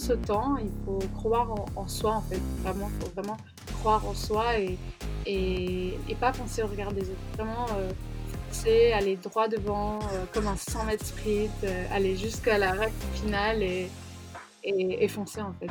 ce temps, il faut croire en, soi en fait. Vraiment, il faut vraiment croire en soi et, et, pas penser au regard des autres. Vraiment euh, aller droit devant euh, comme un 100 mètres sprint, euh, aller jusqu'à la raque finale et, et, et foncer en fait.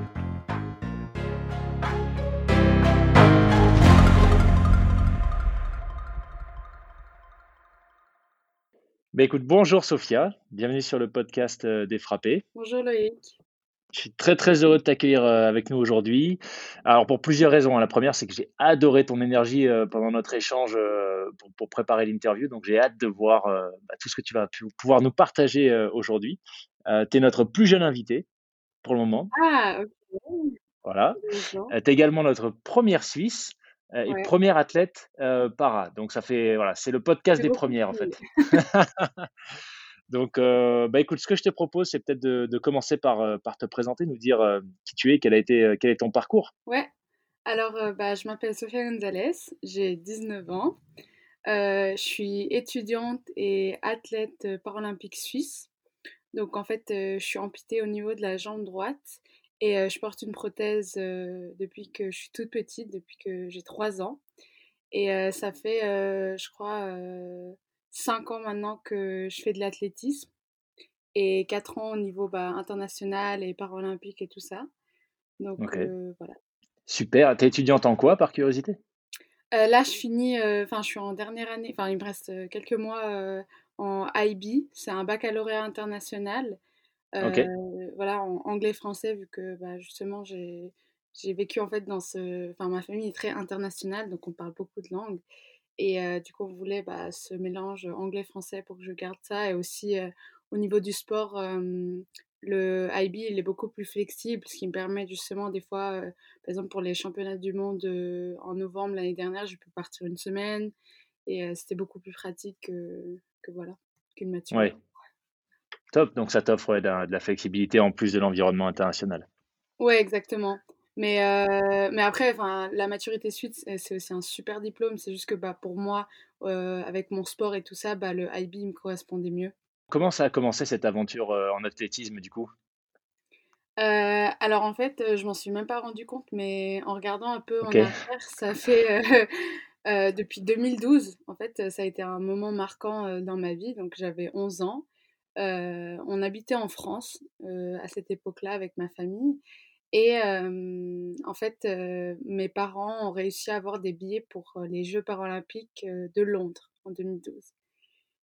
Bah, écoute, bonjour Sophia, bienvenue sur le podcast euh, des frappés. Bonjour Loïc. Je suis très très heureux de t'accueillir euh, avec nous aujourd'hui. Alors pour plusieurs raisons. La première, c'est que j'ai adoré ton énergie euh, pendant notre échange pour, préparer l'interview. Donc j'ai hâte de voir bah, tout ce que tu vas pouvoir nous partager aujourd'hui. tu es notre plus jeune invité pour le moment. Ah, ok. Voilà. Tu es également notre première Suisse. Euh, et première athlète euh, para. Donc ça fait voilà, c'est le podcast des premières en fait. Donc euh, bah écoute, ce que je te propose, c'est peut-être de, commencer par, par te présenter, nous dire qui tu es, quel a été quel est ton parcours. Ouais. Alors bah, je m'appelle Sofia Gonzalez, j'ai 19 ans. je suis étudiante et athlète paralympique suisse. Donc en fait, je suis amputée au niveau de la jambe droite et je porte une prothèse depuis que je suis toute petite, depuis que j'ai 3 ans. Et ça fait, je crois, 5 ans maintenant que je fais de l'athlétisme. Et 4 ans au niveau bah, international et paralympique et tout ça. Donc voilà. Super. T'es étudiante en quoi, par curiosité? Là, je finis, enfin, je suis en dernière année, enfin, il me reste quelques mois en IB. C'est un baccalauréat international. Euh, voilà, en anglais-français, vu que bah, justement j'ai vécu en fait dans ce. Enfin, ma famille est très internationale, donc on parle beaucoup de langues. Et euh, du coup, on voulait bah, ce mélange anglais-français pour que je garde ça. Et aussi, euh, au niveau du sport, le IB, il est beaucoup plus flexible, ce qui me permet justement, des fois, par exemple, pour les championnats du monde en novembre l'année dernière, je peux partir une semaine. Et c'était beaucoup plus pratique que, que voilà, qu'une matinée. Top, donc ça t'offre de, la flexibilité en plus de l'environnement international. Ouais, exactement. Mais, euh, mais après, la maturité suite, c'est aussi un super diplôme. C'est juste que bah, pour moi, euh, avec mon sport et tout ça, bah, le IB me correspondait mieux. Comment ça a commencé cette aventure euh, en athlétisme du coup? Alors en fait, je m'en suis même pas rendu compte, mais en regardant un peu en arrière, ça fait depuis 2012. En fait, ça a été un moment marquant dans ma vie. Donc j'avais 11 ans on habitait en France à cette époque-là avec ma famille. Et en fait, mes parents ont réussi à avoir des billets pour les Jeux paralympiques de Londres en 2012.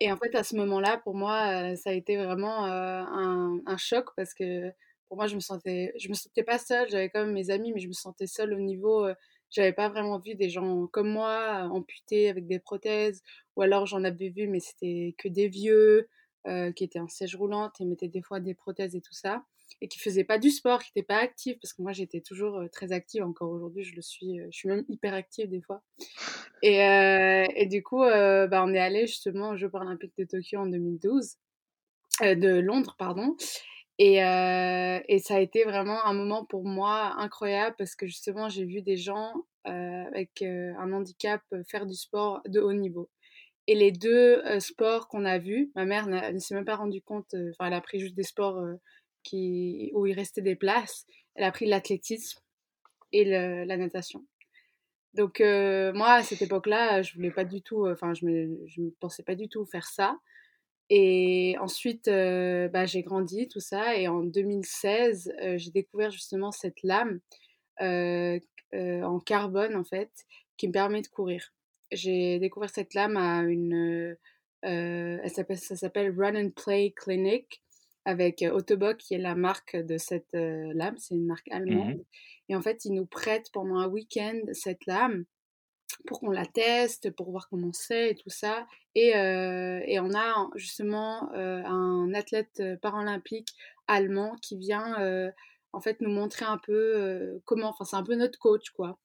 Et en fait, à ce moment-là, pour moi, ça a été vraiment un, choc parce que pour moi, je me sentais, je me sentais pas seule. J'avais quand même mes amis, mais je me sentais seule au niveau. j'avais pas vraiment vu des gens comme moi, amputés avec des prothèses, ou alors j'en avais vu, mais c'était que des vieux. Euh, qui était en siège roulante et mettait des fois des prothèses et tout ça, et qui faisait pas du sport, qui n'était pas active, parce que moi j'étais toujours euh, très active, encore aujourd'hui je le suis, euh, je suis même hyper active des fois. Et, et du coup, bah, on est allé justement aux Jeux paralympiques de Tokyo en 2012, de Londres, pardon. Et, et, ça a été vraiment un moment pour moi incroyable parce que justement j'ai vu des gens avec un handicap faire du sport de haut niveau. Et les deux sports qu'on a vus, ma mère ne s'est même pas rendue compte, enfin, elle a pris juste des sports qui, où il restait des places. Elle a pris l'athlétisme et la natation. Donc, moi, à cette époque-là, je voulais pas du tout, enfin, je me, je me pensais pas du tout faire ça. Et ensuite, bah, j'ai grandi, tout ça. Et en 2016, j'ai découvert justement cette lame en carbone, en fait, qui me permet de courir. J'ai découvert cette lame à une... elle ça s'appelle Run and Play Clinic avec Autobock, qui est la marque de cette lame. C'est une marque mmh allemande. Et en fait, ils nous prêtent pendant un week-end cette lame pour qu'on la teste, pour voir comment c'est et tout ça. Et, euh, et on a justement euh, un athlète paralympique allemand qui vient euh, en fait nous montrer un peu comment, enfin c'est un peu notre coach quoi.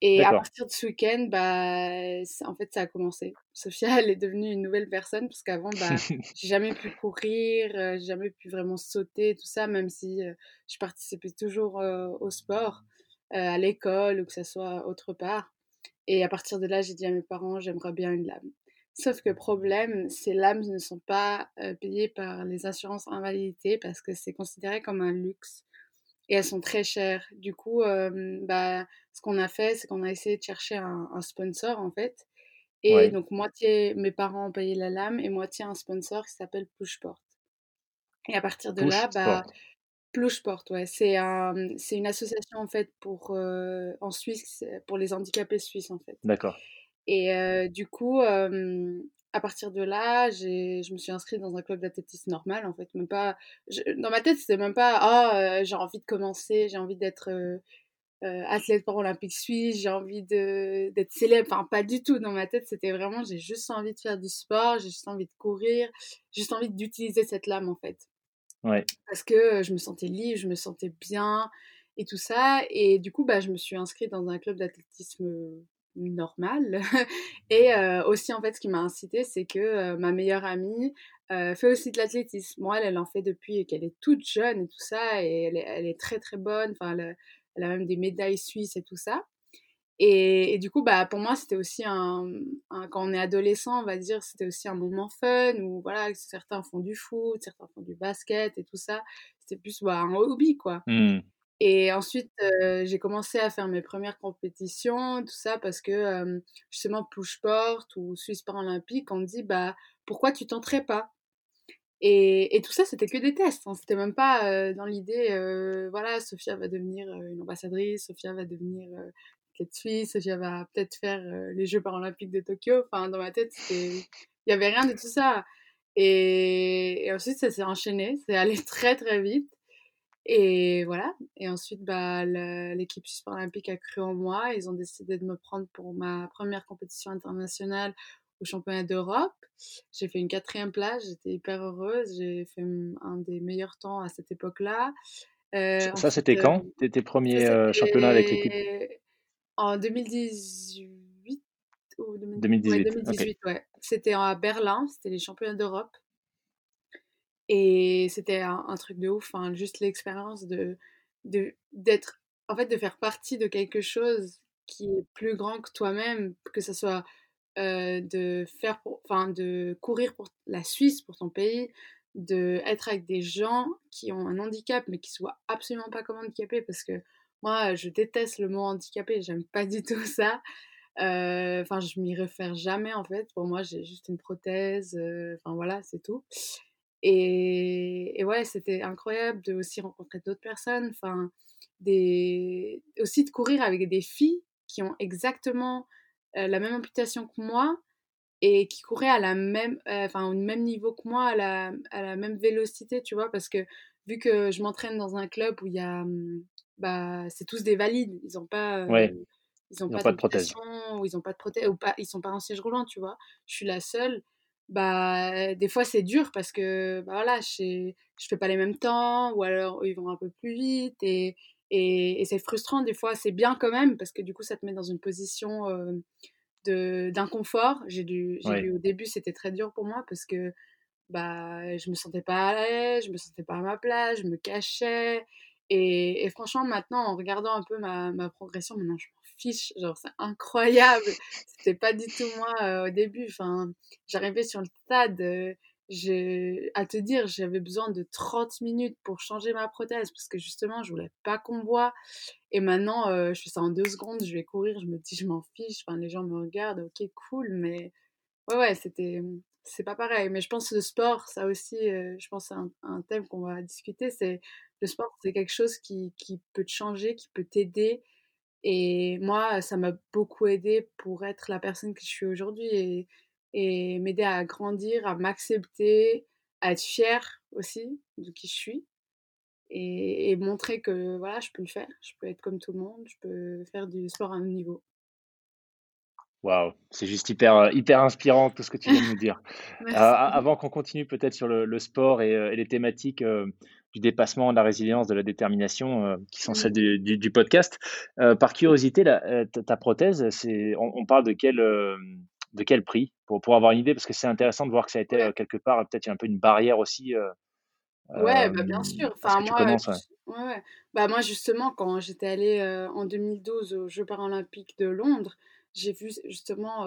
Et à partir de ce week-end, bah, en fait, ça a commencé. Sophia, elle est devenue une nouvelle personne parce qu'avant, bah, j'ai jamais pu courir, j'ai jamais pu vraiment sauter, tout ça, même si je participais toujours au sport, à l'école ou que ce soit autre part. Et à partir de là, j'ai dit à mes parents, j'aimerais bien une lame. Sauf que problème, ces lames ne sont pas euh, payées par les assurances invalidité parce que c'est considéré comme un luxe et elles sont très chères. Du coup, euh, bah, ce qu'on a fait, c'est qu'on a essayé de chercher un, sponsor en fait. Et donc, moitié mes parents ont payé la lame et moitié un sponsor qui s'appelle Pushport. Et à partir de là, bah, Plushport, ouais. C'est c'est une association en fait pour en Suisse pour les handicapés suisses en fait. D'accord. Et du coup, à partir de là, je me suis inscrite dans un club d'athlétisme normal en fait. Même pas, dans ma tête, c'était même pas ah j'ai envie de commencer, j'ai envie d'être athlète paralympique suisse, j'ai envie de d'être célèbre. Enfin, pas du tout. Dans ma tête, c'était vraiment j'ai juste envie de faire du sport, j'ai juste envie de courir, j'ai juste envie d'utiliser cette lame en fait. Parce que je me sentais libre, je me sentais bien et tout ça. Et du coup, bah, je me suis inscrite dans un club d'athlétisme normal. et aussi, en fait, ce qui m'a incité, c'est que ma meilleure amie fait aussi de l'athlétisme. Moi, elle, en fait depuis qu'elle est toute jeune et tout ça. Et elle est, très, très bonne. Enfin, elle, elle, a même des médailles suisses et tout ça. Et, du coup, bah, pour moi, c'était aussi un, Quand on est adolescent, on va dire, c'était aussi un moment fun où voilà, certains font du foot, certains font du basket et tout ça. C'était plus bah, un hobby, quoi. Mmh. Et ensuite, euh, j'ai commencé à faire mes premières compétitions, tout ça, parce que euh, justement, Pushport ou Suisse Paralympique, on dit bah, pourquoi tu tenterais pas? Et, et, tout ça, c'était que des tests. Hein. C'était même pas euh, dans l'idée, voilà, Sophia va devenir une ambassadrice, Sophia va devenir athlète suisse, Sophia va peut-être faire les Jeux paralympiques de Tokyo. Enfin, dans ma tête, il n'y avait rien de tout ça. Et, ensuite, ça s'est enchaîné, c'est allé très très vite. Et voilà. Et ensuite, bah, l'équipe paralympique a cru en moi. Ils ont décidé de me prendre pour ma première compétition internationale au championnat d'Europe. J'ai fait une quatrième place, j'étais hyper heureuse. J'ai fait un des meilleurs temps à cette époque-là. Euh, ça, c'était quand Tes premiers championnats avec l'équipe? en 2018 ou 2018, 2018 ouais. C'était à Berlin, c'était les championnats d'Europe. Et c'était un, truc de ouf, enfin, juste l'expérience de d'être en fait de faire partie de quelque chose qui est plus grand que toi-même, que ce soit euh, de faire enfin de courir pour la Suisse, pour ton pays, de être avec des gens qui ont un handicap mais qui soient absolument pas comme handicapés parce que moi, je déteste le mot handicapé, j'aime pas du tout ça. Euh, enfin, je m'y réfère jamais en fait. Pour moi, j'ai juste une prothèse. Euh, enfin voilà, c'est tout. Et, ouais, c'était incroyable de aussi rencontrer d'autres personnes. Enfin, des aussi de courir avec des filles qui ont exactement euh, la même amputation que moi et qui couraient à la même, enfin au même niveau que moi, à la, à la même vélocité, tu vois, parce que vu que je m'entraîne dans un club où il y a hum, bah, c'est tous des valides. Ils n'ont pas, ils ont pas, de prothèse. Ou ils ont pas de prothèse, ou pas, ils sont pas en siège roulant, tu vois? Je suis la seule. Bah, des fois, c'est dur parce que, bah, voilà, je, je fais pas les mêmes temps, ou alors ils vont un peu plus vite, et, et, c'est frustrant. Des fois, c'est bien quand même parce que du coup, ça te met dans une position de d'inconfort. J'ai dû, j'ai au début, c'était très dur pour moi parce que bah, je me sentais pas à l'aise, je me sentais pas à ma place, je me cachais. Et, franchement, maintenant, en regardant un peu ma, ma progression, maintenant, je fiche. Genre, c'est incroyable. C'était pas du tout moi euh, au début. Enfin, j'arrivais sur le stade. Euh, à te dire, j'avais besoin de 30 minutes pour changer ma prothèse parce que justement, je voulais pas qu'on voit. Et maintenant, euh, je fais ça en deux secondes, je vais courir, je me dis, je m'en fiche. Enfin, les gens me regardent, ok, cool, mais ouais, ouais, c'était, c'est pas pareil. Mais je pense que le sport, ça aussi, je pense c'est un, thème qu'on va discuter. C'est le sport, c'est quelque chose qui, qui, peut te changer, qui peut t'aider. Et moi, ça m'a beaucoup aidé pour être la personne que je suis aujourd'hui et, et m'aider à grandir, à m'accepter, à être fière aussi de qui je suis et, montrer que voilà, je peux le faire, je peux être comme tout le monde, je peux faire du sport à un niveau. Waouh, c'est juste hyper, euh, hyper inspirant tout ce que tu viens de nous dire. Euh, avant qu'on continue peut-être sur le, sport euh, et, les thématiques du dépassement, de la résilience, de la détermination, qui sont celles du, podcast, par curiosité, ta, prothèse, c'est, on, parle de quel, de quel prix pour, pour avoir une idée? Parce que c'est intéressant de voir que ça a été quelque part peut-être un peu une barrière aussi Ouais, bah, bien sûr. Enfin, moi, ouais. Bah, moi, justement, quand j'étais allée en 2012 aux Jeux paralympiques de Londres, j'ai vu justement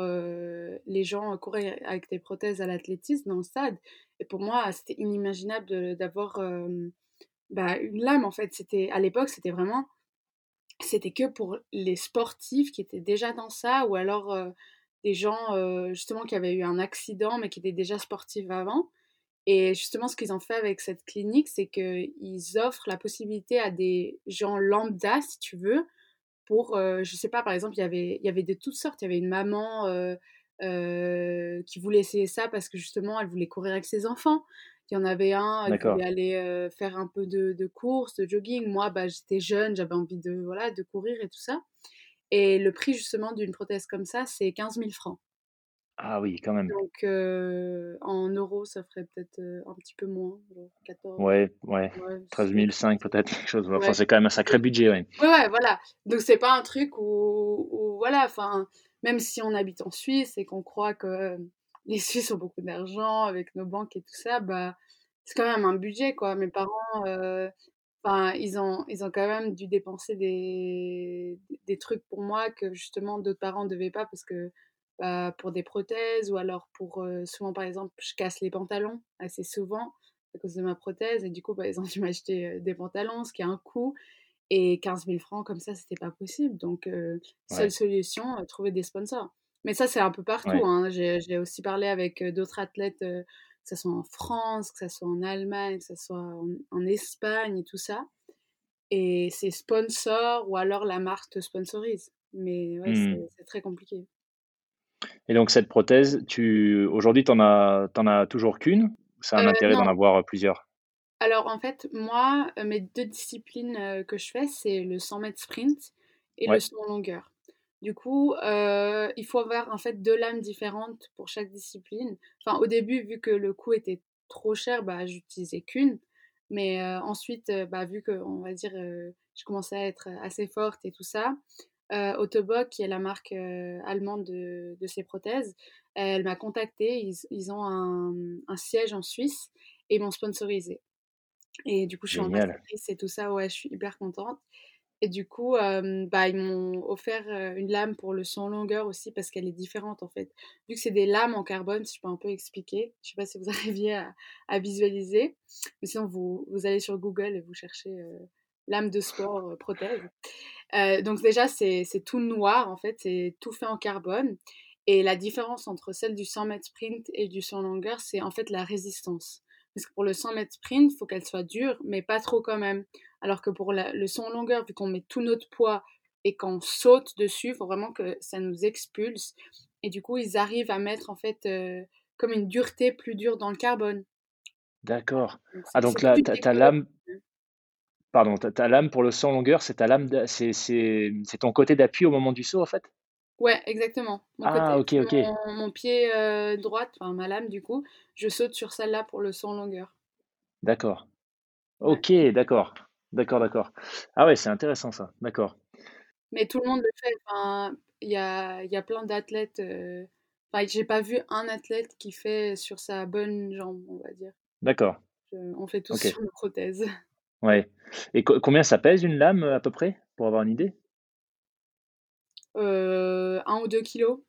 les gens courir avec des prothèses à l'athlétisme dans le stade. Et pour moi, c'était inimaginable d'avoir bah, une lame, en fait. C'était, à l'époque, c'était vraiment, c'était que pour les sportifs qui étaient déjà dans ça, ou alors des gens, justement, qui avaient eu un accident, mais qui étaient déjà sportifs avant. Et justement, ce qu'ils ont fait avec cette clinique, c'est qu'ils offrent la possibilité à des gens lambda, si tu veux, pour, euh, je sais pas, par exemple, il avait, il y avait de toutes sortes. Il y avait une maman euh, euh, qui voulait essayer ça parce que justement, elle voulait courir avec ses enfants. Il y en avait un qui voulait aller faire un peu de, de, course, de jogging. Moi, bah, j'étais jeune, j'avais envie de, voilà, de courir et tout ça. Et le prix justement d'une prothèse comme ça, c'est 15 000 francs. Ah oui, quand même. Donc en euros, ça ferait peut-être un petit peu moins, 14. Ouais, ouais. 13 500 peut-être, quelque chose. Enfin, c'est quand même un sacré budget, ouais. Ouais, ouais, voilà. Donc c'est pas un truc où, où voilà, enfin, même si on habite en Suisse et qu'on croit que les Suisses ont beaucoup d'argent avec nos banques et tout ça, bah c'est quand même un budget, quoi. Mes parents, enfin, ils ont, ils ont quand même dû dépenser des, des trucs pour moi que justement d'autres parents ne devaient pas parce que bah, pour des prothèses ou alors pour souvent par exemple je casse les pantalons assez souvent à cause de ma prothèse et du coup bah, ils ont dû m'acheter des pantalons ce qui a un coût et 15 000 francs comme ça c'était pas possible. Donc seule solution trouver des sponsors. Mais ça c'est un peu partout hein. j'ai aussi parlé avec d'autres athlètes que ce soit en France que ce soit en Allemagne que ce soit en, Espagne et tout ça. Et c'est sponsor ou alors la marque te sponsorise. Mais ouais, mmh. c'est très compliqué. Et donc cette prothèse, tu aujourd'hui, tu n'en as, as toujours qu'une Ça a un euh, intérêt d'en avoir plusieurs? Alors en fait, moi, euh, mes deux disciplines euh, que je fais, c'est le 100 mètres sprint et le 100 longueur. Du coup, il faut avoir en fait deux lames différentes pour chaque discipline. Enfin, au début, vu que le coût était trop cher, bah, j'utilisais qu'une. Mais ensuite, bah, vu que, on va dire, je commençais à être assez forte et tout ça, euh, Autobock, qui est la marque euh, allemande de, de, ces prothèses, elle m'a contacté. Ils, ils ont un, un, siège en Suisse et ils m'ont sponsorisé. Et du coup, je suis ambassadrice et tout ça. Ouais, je suis hyper contente. Et du coup, euh, bah, ils m'ont offert une lame pour le son longueur aussi parce qu'elle est différente en fait. Vu que c'est des lames en carbone, si je peux un peu expliquer, je sais pas si vous arriviez à, à visualiser, mais sinon vous, vous, allez sur Google et vous cherchez lame de sport prothèse. Euh, donc déjà, c'est tout noir, en fait, c'est tout fait en carbone. Et la différence entre celle du 100 mètres sprint et du 100 longueur, c'est en fait la résistance. Parce que pour le 100 mètres sprint, il faut qu'elle soit dure, mais pas trop quand même. Alors que pour le 100 longueur, vu qu'on met tout notre poids et qu'on saute dessus, il faut vraiment que ça nous expulse. Et du coup, ils arrivent à mettre en fait euh, comme une dureté plus dure dans le carbone. D'accord. Ah donc là, ta lame, Pardon, ta, lame pour le saut en longueur, c'est ta lame, c'est, ton côté d'appui au moment du saut en fait? Ouais, exactement. ah, ok, ok. Mon, pied euh, droite, enfin ma lame du coup, je saute sur celle-là pour le saut en longueur. D'accord. Ok, d'accord. D'accord, d'accord. Ah ouais, c'est intéressant ça. D'accord. Mais tout le monde le fait. il y a, y a plein d'athlètes. Euh... Enfin, j'ai pas vu un athlète qui fait sur sa bonne jambe, on va dire. D'accord. on fait tous sur nos prothèses. Ouais. Et combien ça pèse une lame à peu près, pour avoir une idée? Euh, Un ou deux kilos.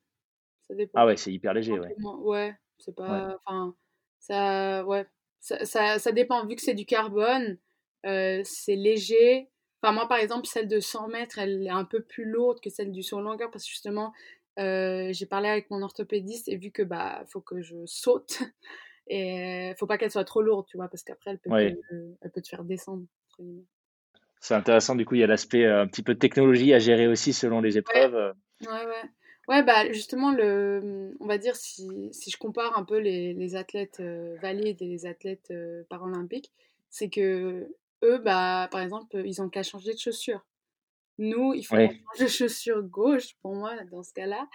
Ça dépend. Ah ouais, c'est hyper léger, ouais. Ouais, c'est pas. Enfin, ça. Ouais. Ça, ça, ça, dépend. Vu que c'est du carbone, euh, c'est léger. Enfin, moi, par exemple, celle de 100 mètres, elle est un peu plus lourde que celle du saut longueur parce que justement, j'ai parlé avec mon orthopédiste et vu que bah faut que je saute et faut pas qu'elle soit trop lourde, tu vois, parce qu'après elle peut, elle peut te faire descendre. C'est intéressant, du coup, il y a l'aspect un petit peu de technologie à gérer aussi selon les épreuves. Ouais, ouais. Ouais, bah justement, le, on va dire, si, si je compare un peu les, les athlètes valides et les athlètes paralympiques, c'est que eux, bah, par exemple, ils ont qu'à changer de chaussures. Nous, il faut changer de chaussure gauche, pour moi, dans ce cas-là,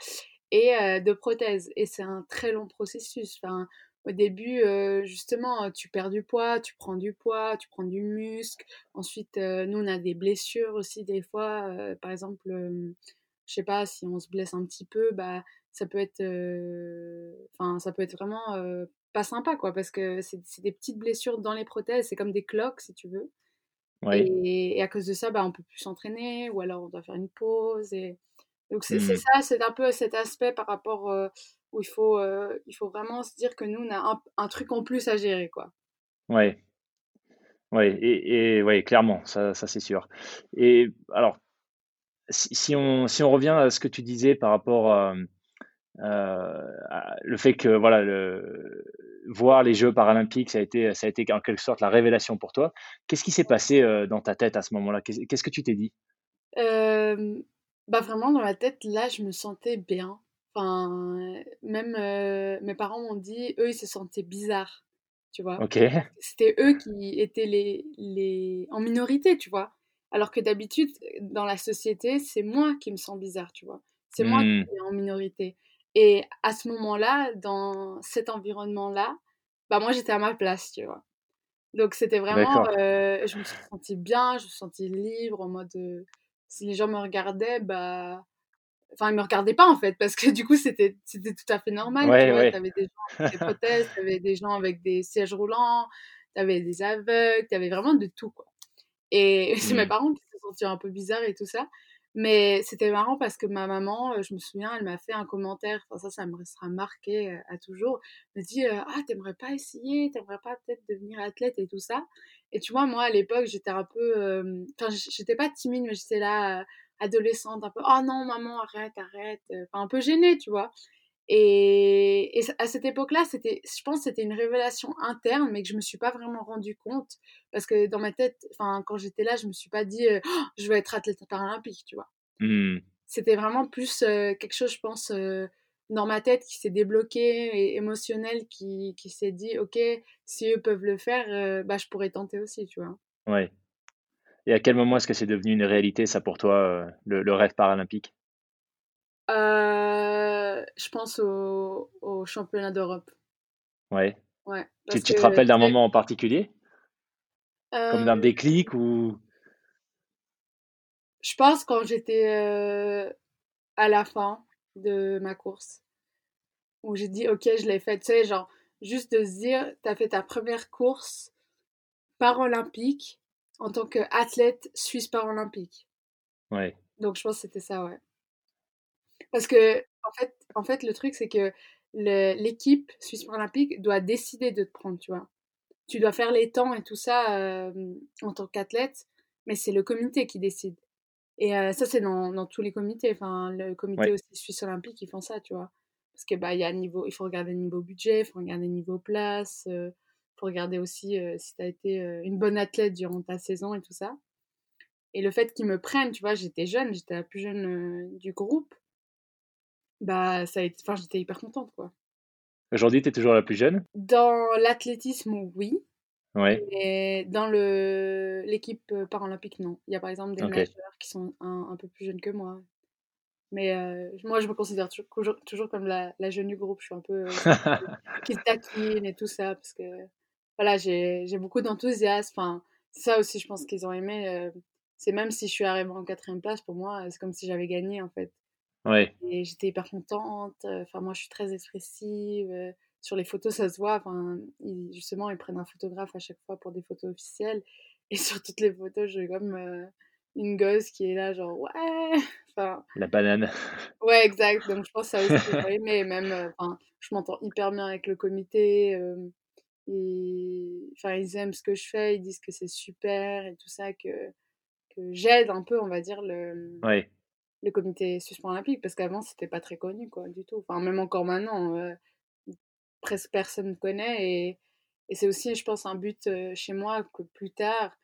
et de prothèse. Et c'est un très long processus. Enfin, au début, justement, tu perds du poids, tu prends du poids, tu prends du muscle. Ensuite, nous, on a des blessures aussi des fois. par exemple, je sais pas, si on se blesse un petit peu, bah ça peut être, enfin ça peut être vraiment pas sympa quoi, parce que c'est des petites blessures dans les prothèses, c'est comme des cloques si tu veux. Et, à cause de ça, bah on peut plus s'entraîner ou alors on doit faire une pause et donc c'est mmh. ça, c'est un peu cet aspect par rapport où il faut, il faut vraiment se dire que nous on a un, un truc en plus à gérer quoi. Ouais. Ouais, et, et ouais, clairement, ça, ça c'est sûr. Et alors, si, on, si on revient à ce que tu disais par rapport à, le fait que voilà, le, voir les Jeux paralympiques, ça a, été, ça a été en quelque sorte la révélation pour toi. Qu'est-ce qui s'est passé dans ta tête à ce moment-là? Qu'est-ce que tu t'es dit? Bah Vraiment, dans ma tête, là, je me sentais bien. Enfin, même mes parents m'ont dit, eux, ils se sentaient bizarres, tu vois? C'était eux qui étaient les, les... en minorité, tu vois? Alors que d'habitude, dans la société, c'est moi qui me sens bizarre, tu vois? C'est moi qui mmh. suis en minorité. Et à ce moment-là, dans cet environnement-là, bah moi j'étais à ma place, tu vois? Donc c'était vraiment, euh, je me suis sentie bien, je me suis sentie libre en mode, euh, si les gens me regardaient, bah, enfin ils me regardaient pas en fait, parce que du coup c'était c'était tout à fait normal, tu vois. T'avais des gens avec des prothèses, t'avais des gens avec des sièges roulants, t'avais des aveugles, t'avais vraiment de tout quoi. Et c'est mes mmh. parents qui se sentaient un peu bizarres et tout ça. Mais c'était marrant parce que ma maman, je me souviens, elle m'a fait un commentaire, enfin ça, ça me restera marqué à toujours. Elle me dit Ah, t'aimerais pas essayer, t'aimerais pas peut-être devenir athlète et tout ça? Et tu vois, moi à l'époque, j'étais un peu. Enfin, j'étais pas timide, mais j'étais là, adolescente, un peu Oh non, maman, arrête, arrête. Enfin, un peu gênée, tu vois. Et, à cette époque-là, c'était, je pense, c'était une révélation interne, mais que je me suis pas vraiment rendu compte parce que dans ma tête, enfin, quand j'étais là, je me suis pas dit, «Oh, je veux être athlète paralympique, tu vois. Mmh. C'était vraiment plus quelque chose, je pense, dans ma tête qui s'est débloqué et émotionnel, qui, qui s'est dit, ok, si eux peuvent le faire, bah, je pourrais tenter aussi, tu vois. Ouais. Et à quel moment est-ce que c'est devenu une réalité, ça, pour toi, le rêve paralympique? Euh, je pense au, au championnat d'Europe. Ouais. Ouais. Tu, tu te rappelles d'un moment en particulier? Comme d'un euh déclic ou? Je pense quand j'étais euh, à la fin de ma course, où j'ai dit ok, je l'ai fait. Tu sais, genre, juste de se dire, tu as fait ta première course paralympique en tant qu'athlète suisse paralympique. Ouais. Donc je pense que c'était ça, ouais. Parce que, en fait, en fait le truc, c'est que l'équipe Suisse Paralympique doit décider de te prendre, tu vois. Tu dois faire les temps et tout ça en tant qu'athlète, mais c'est le comité qui décide. Et ça, c'est dans, dans, tous les comités. Enfin, le comité aussi Suisse Olympique, ils font ça, tu vois. Parce que bah, y a niveau, il faut regarder le niveau budget, il faut regarder le niveau place, il faut regarder aussi si tu as été une bonne athlète durant ta saison et tout ça. Et le fait qu'ils me prennent, tu vois, j'étais jeune, j'étais la plus jeune du groupe bah, ça a été... enfin, j'étais hyper contente, quoi. Aujourd'hui, tu es toujours la plus jeune? Dans l'athlétisme, oui. Ouais. Et dans le l'équipe paralympique, non. Il y a par exemple des nageurs qui sont un, un, peu plus jeunes que moi. Mais euh, moi, je me considère toujours, toujours comme la, la, jeune du groupe. Je suis un peu euh, qui taquine et tout ça. Parce que voilà, j'ai beaucoup d'enthousiasme. Enfin, ça aussi, je pense qu'ils ont aimé. c'est même si je suis arrivée en quatrième place, pour moi, c'est comme si j'avais gagné en fait. Ouais. Et j'étais hyper contente. Enfin, moi, je suis très expressive. Sur les photos, ça se voit. Enfin, justement, ils prennent un photographe à chaque fois pour des photos officielles. Et sur toutes les photos, j'ai comme une gosse qui est là, genre, ouais. Enfin, La banane. Ouais, exact. Donc, je pense que ça aussi, mais même, enfin, je m'entends hyper bien avec le comité. Et, enfin, ils aiment ce que je fais. Ils disent que c'est super et tout ça, que, que j'aide un peu, on va dire, le. Ouais le comité suisse olympique parce qu'avant c'était pas très connu quoi du tout. Enfin même encore maintenant, euh, presque personne ne connaît et, et c'est aussi je pense un but euh, chez moi que plus tard,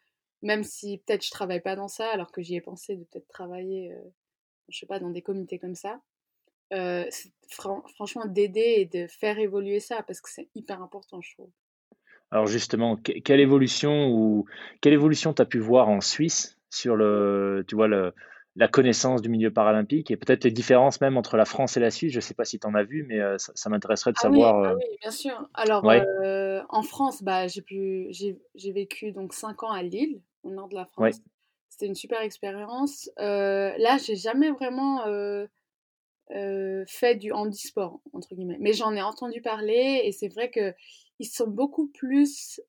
même si peut-être je travaille pas dans ça alors que j'y ai pensé de peut-être travailler, euh, je sais pas dans des comités comme ça. franchement d'aider et de faire évoluer ça parce que c'est hyper important je trouve. Alors justement, quelle évolution ou quelle évolution tu as pu voir en Suisse sur le, tu vois, le, la connaissance du milieu paralympique et peut-être les différences même entre la France et la Suisse? Je ne sais pas si tu en as vu, mais euh, ça, m'intéresserait de ah savoir. Oui, ah euh, oui, bien sûr. Alors, euh, en France, bah, j'ai, pu, j'ai, vécu donc 5 ans à Lille, au nord de la France. C'était une super expérience. là, j'ai jamais vraiment fait du handisport, entre guillemets. Mais j'en ai entendu parler et c'est vrai qu'ils sont beaucoup plus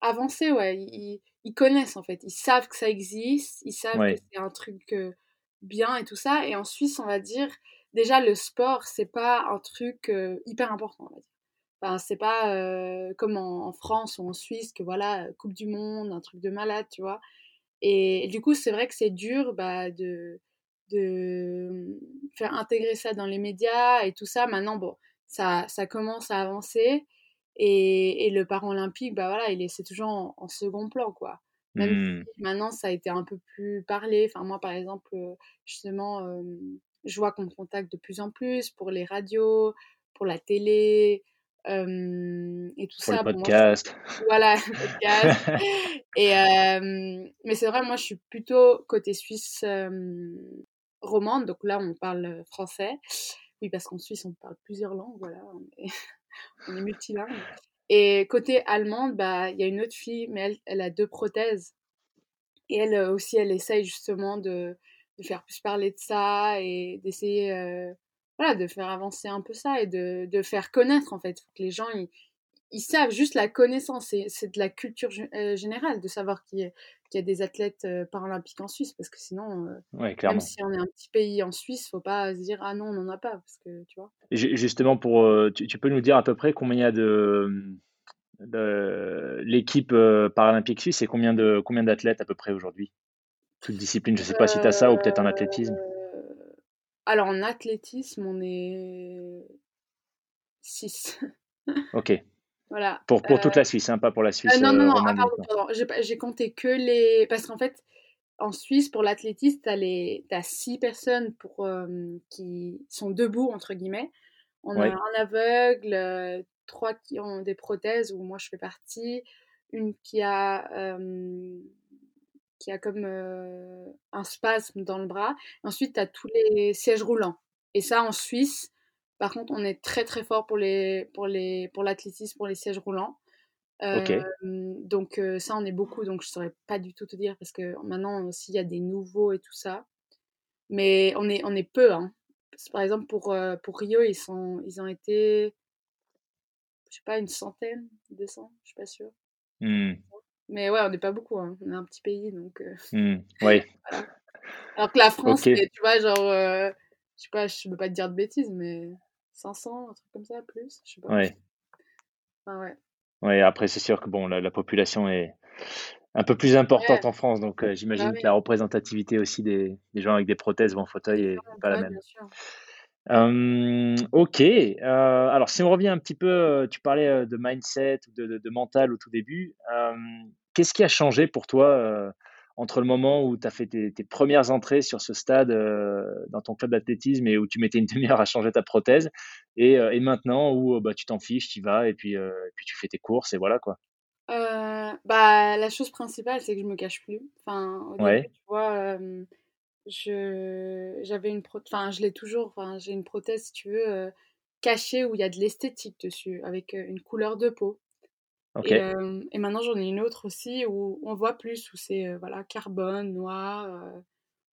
avancés, ouais. Ils, ils connaissent en fait, ils savent que ça existe, ils savent que c'est un truc bien et tout ça. Et en Suisse, on va dire, déjà le sport, c'est pas un truc hyper important, on va dire. Enfin, c'est pas comme en, France ou en Suisse que voilà, Coupe du Monde, un truc de malade, tu vois. Et, du coup, c'est vrai que c'est dur bah, de, de mmh, faire intégrer ça dans les médias et tout ça. Maintenant, bon, ça, ça commence à avancer. Et, et le paralympique, bah voilà, il est, c'est toujours en, second plan, quoi. Même mmh. si maintenant, ça a été un peu plus parlé. Enfin, moi, par exemple, justement, je vois qu'on me contacte de plus en plus pour les radios, pour la télé, et tout pour ça. Le podcast. voilà, podcast. et, mais c'est vrai, moi, je suis plutôt côté suisse romande. Donc là, on parle français. Oui, parce qu'en Suisse, on parle plusieurs langues. Voilà on est multilingue. Et côté allemande, bah, il y a une autre fille, mais elle, elle a deux prothèses. Et elle euh, aussi, elle essaye justement de, faire plus parler de ça et d'essayer euh, voilà, de faire avancer un peu ça et de, faire connaître en fait. que les gens, ils, savent juste la connaissance, c'est de la culture euh, générale de savoir qu'il y, a des athlètes paralympiques en Suisse, parce que sinon, même si on est un petit pays en Suisse, faut pas se dire ah non, on n'en a pas, parce que tu vois. justement, pour, tu, peux nous dire à peu près combien il y a de, de l'équipe paralympique suisse et combien de combien d'athlètes à peu près aujourd'hui? Toute discipline, je sais pas si tu as ça ou peut-être en athlétisme. Alors en athlétisme, on est 6. ok. Voilà. Pour, pour toute la euh, Suisse, hein, pas pour la Suisse. Euh, non, non, non, ah, pardon, J'ai compté que les. Parce qu'en fait, en Suisse, pour l'athlétisme, tu as, les... as six personnes pour, euh, qui sont debout, entre guillemets. On a un aveugle, trois qui ont des prothèses, où moi je fais partie, une qui a, qui a comme un spasme dans le bras. Ensuite, tu as tous les sièges roulants. Et ça, en Suisse, par contre, on est très très fort pour les pour les pour l'athlétisme, pour les sièges roulants. donc ça, on est beaucoup. Donc je saurais pas du tout te dire parce que maintenant aussi il y a des nouveaux et tout ça. Mais on est on est peu. Hein. Par exemple pour pour Rio, ils sont ils ont été je sais pas une centaine, 200, je suis pas sûre. Mmh. Mais ouais, on n'est pas beaucoup. Hein. On est un petit pays donc. Mmh. Oui. Alors que la France, tu vois genre je sais pas, je peux pas te dire de bêtises, mais 500, un truc comme ça, plus, je sais pas. Ouais. ouais. Ouais, après, c'est sûr que bon, la, population est un peu plus importante en France, donc euh, j'imagine bah que la représentativité aussi des, des, gens avec des prothèses ou en fauteuil est pas la même. ok. Euh, alors, si on revient un petit peu, euh, tu parlais de mindset, de, de, de mental au tout début. Qu'est-ce qui a changé pour toi entre le moment où tu as fait tes, premières entrées sur ce stade euh, dans ton club d'athlétisme et où tu mettais une demi-heure à changer ta prothèse et, euh, et maintenant où bah, tu t'en fiches, tu y vas et puis, euh, puis tu fais tes courses et voilà quoi. bah, la chose principale, c'est que je me cache plus. Enfin, au début, tu vois, je, j'avais une enfin, je l'ai toujours, enfin, j'ai une prothèse, si tu veux, cachée où il y a de l'esthétique dessus, avec une couleur de peau. Et, maintenant, j'en ai une autre aussi où on voit plus, où c'est voilà, carbone, noir,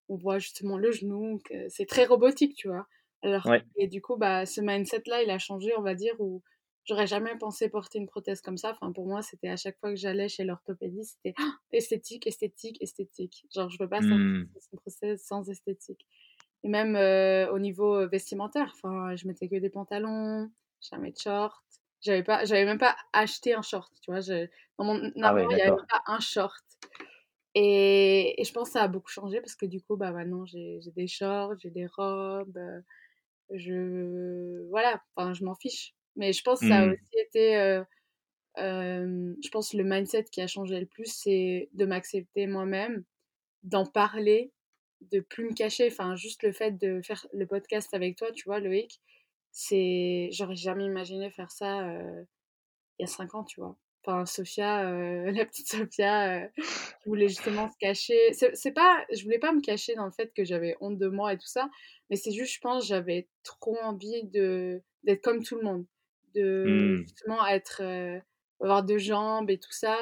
on voit justement le genou, c'est très robotique, tu vois. Alors, Et du coup, bah, ce mindset-là, il a changé, on va dire, où j'aurais jamais pensé porter une prothèse comme ça. Enfin, pour moi, c'était à chaque fois que j'allais chez l'orthopédiste, c'était «Ah, esthétique, esthétique, esthétique. Genre, je veux pas mmh. une prothèse sans esthétique. Et même au niveau vestimentaire, enfin, je mettais que des pantalons, jamais de shorts j'avais pas, j'avais même pas acheté un short, tu vois. dans mon ah armoire, il n'y avait pas un short. Et, et, je pense que ça a beaucoup changé parce que du coup, bah, maintenant, j'ai des shorts, j'ai des robes, je... Voilà, enfin, je m'en fiche. Mais je pense que ça a mmh. aussi été... Euh, euh, je pense le mindset qui a changé le plus, c'est de m'accepter moi-même, d'en parler, de plus me cacher. Enfin, juste le fait de faire le podcast avec toi, tu vois, Loïc, c'est. J'aurais jamais imaginé faire ça euh, il y a cinq ans, tu vois. Enfin, Sophia, euh, la petite Sophia, qui voulait justement se cacher. C'est pas. Je voulais pas me cacher dans le fait que j'avais honte de moi et tout ça, mais c'est juste, je pense, j'avais trop envie de d'être comme tout le monde, de mmh. justement être avoir deux jambes et tout ça.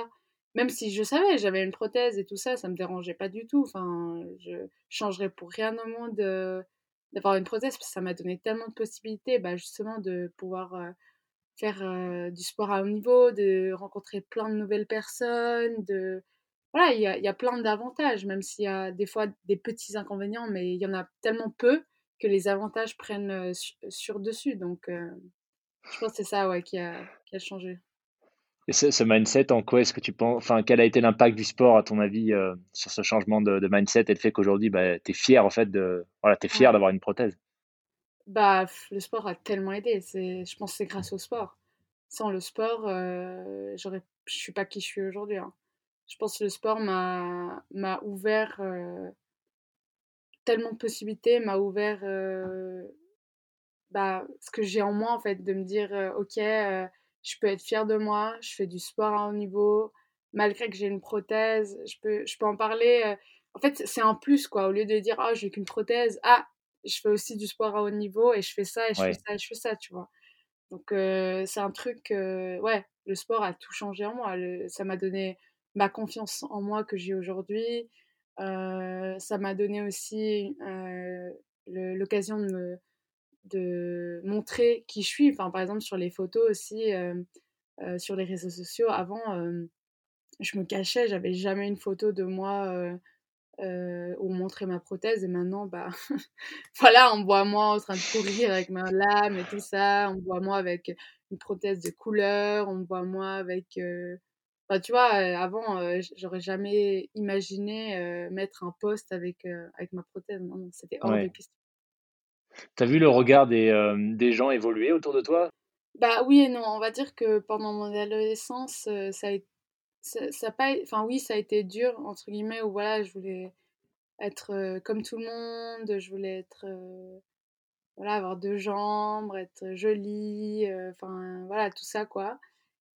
Même si je savais, j'avais une prothèse et tout ça, ça me dérangeait pas du tout. Enfin, je changerais pour rien au monde euh, d'avoir une prothèse parce que ça m'a donné tellement de possibilités, bah, justement, de pouvoir euh, faire euh, du sport à haut niveau, de rencontrer plein de nouvelles personnes, de voilà, il y a, plein d'avantages, même s'il y a des fois des petits inconvénients, mais il y en a tellement peu que les avantages prennent sur, dessus. Donc, je pense que c'est ça qui a changé. Et ce, mindset, en quoi est-ce que tu penses, enfin, quel a été l'impact du sport à ton avis euh, sur ce changement de, mindset et le fait qu'aujourd'hui, bah, tu es fier en fait de, voilà, es fier d'avoir une prothèse? Bah, le sport a tellement aidé. Je pense que c'est grâce au sport. Sans le sport, euh, je suis pas qui je suis aujourd'hui. Hein. Je pense que le sport m'a, m'a ouvert euh, tellement de possibilités, m'a ouvert euh, bah, ce que j'ai en moi en fait, de me dire, ok je peux être fière de moi, je fais du sport à haut niveau, malgré que j'ai une prothèse, je peux, je peux en parler. Euh, en fait, c'est un plus, quoi. Au lieu de dire, ah, j'ai qu'une prothèse, ah, je fais aussi du sport à haut niveau et je fais ça, et je fais ça, et je fais ça, tu vois. Donc, euh, c'est un truc, euh, ouais, le sport a tout changé en moi. ça m'a donné ma confiance en moi que j'ai aujourd'hui. ça m'a donné aussi l'occasion de me de montrer qui je suis. Enfin, par exemple, sur les photos aussi, euh, euh, sur les réseaux sociaux, avant, euh, je me cachais, j'avais jamais une photo de moi où montrer ma prothèse. Et maintenant, bah, voilà, on me voit moi en train de courir avec ma lame et tout ça. On voit moi avec une prothèse de couleur. On voit moi avec. Enfin, tu vois, avant, j'aurais jamais imaginé mettre un poste avec, avec ma prothèse. Non, c'était hors de question. Tu as vu le regard des, euh, des gens évoluer autour de toi? Bah oui et non. On va dire que pendant mon adolescence, euh, ça a, ça pas, enfin oui, ça a été dur entre guillemets où voilà, je voulais être euh, comme tout le monde, je voulais être voilà, avoir deux jambes, être jolie, enfin voilà, tout ça quoi.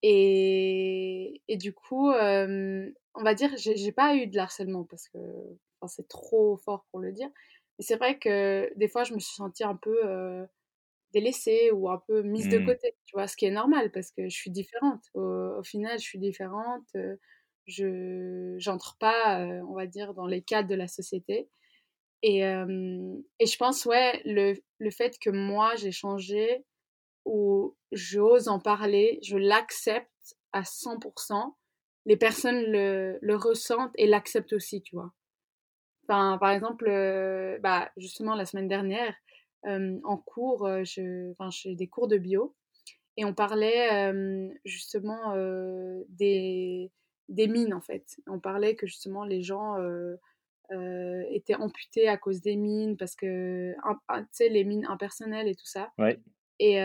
Et, et du coup, on va dire, j'ai pas eu de harcèlement parce que c'est trop fort pour le dire. Et c'est vrai que des fois, je me suis sentie un peu délaissée ou un peu mise de mmh. côté, tu vois, ce qui est normal parce que je suis différente. Au, final, je suis différente. je j'entre pas, on va dire, dans les cadres de la société. Et, et je pense, ouais, le, le fait que moi, j'ai changé, ou j'ose en parler, je l'accepte à 100%, les personnes le, le ressentent et l'acceptent aussi, tu vois. Enfin, par exemple, euh, bah, justement, la semaine dernière, euh, en cours, euh, je, j'ai des cours de bio et on parlait justement des, des mines, en fait. On parlait que justement les gens étaient amputés à cause des mines parce que, tu sais, les mines impersonnelles et tout ça. Ouais. Et,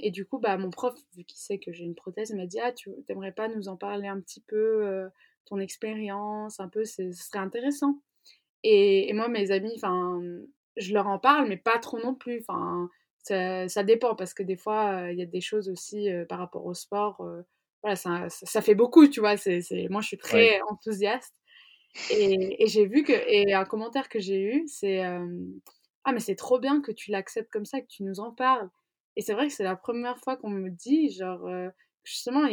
et, du coup, bah, mon prof, vu qu'il sait que j'ai une prothèse, m'a dit Ah, tu n'aimerais pas nous en parler un petit peu, ton expérience, un peu, ce serait intéressant. Et, moi, mes amis, enfin, je leur en parle, mais pas trop non plus. Enfin, ça, ça dépend parce que des fois, il y a des choses aussi par rapport au sport. voilà, ça, ça, fait beaucoup, tu vois. C'est, moi, je suis très enthousiaste. Et, et j'ai vu que, et un commentaire que j'ai eu, c'est Ah, mais c'est trop bien que tu l'acceptes comme ça, que tu nous en parles. Et c'est vrai que c'est la première fois qu'on me dit, genre, justement,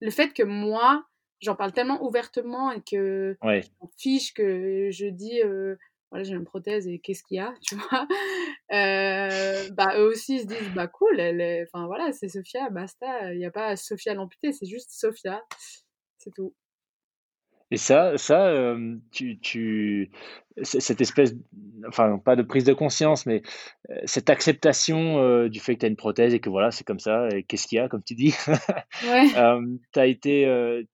le fait que moi, j'en parle tellement ouvertement et que ouais. je m'en fiche que je dis euh, voilà j'ai une prothèse et qu'est-ce qu'il y a tu vois? Euh, bah eux aussi se disent bah cool enfin voilà c'est Sophia basta il n'y a pas Sophia l'amputée c'est juste Sophia. C'est tout Et ça ça, hem, tu tu cette espèce enfin, pas de prise de conscience, mais, heu, cette acceptation, heu, du fait que tu as une prothèse et que voilà, c'est comme ça et qu'est-ce qu'il y a, comme tu dis? Ouais. As été,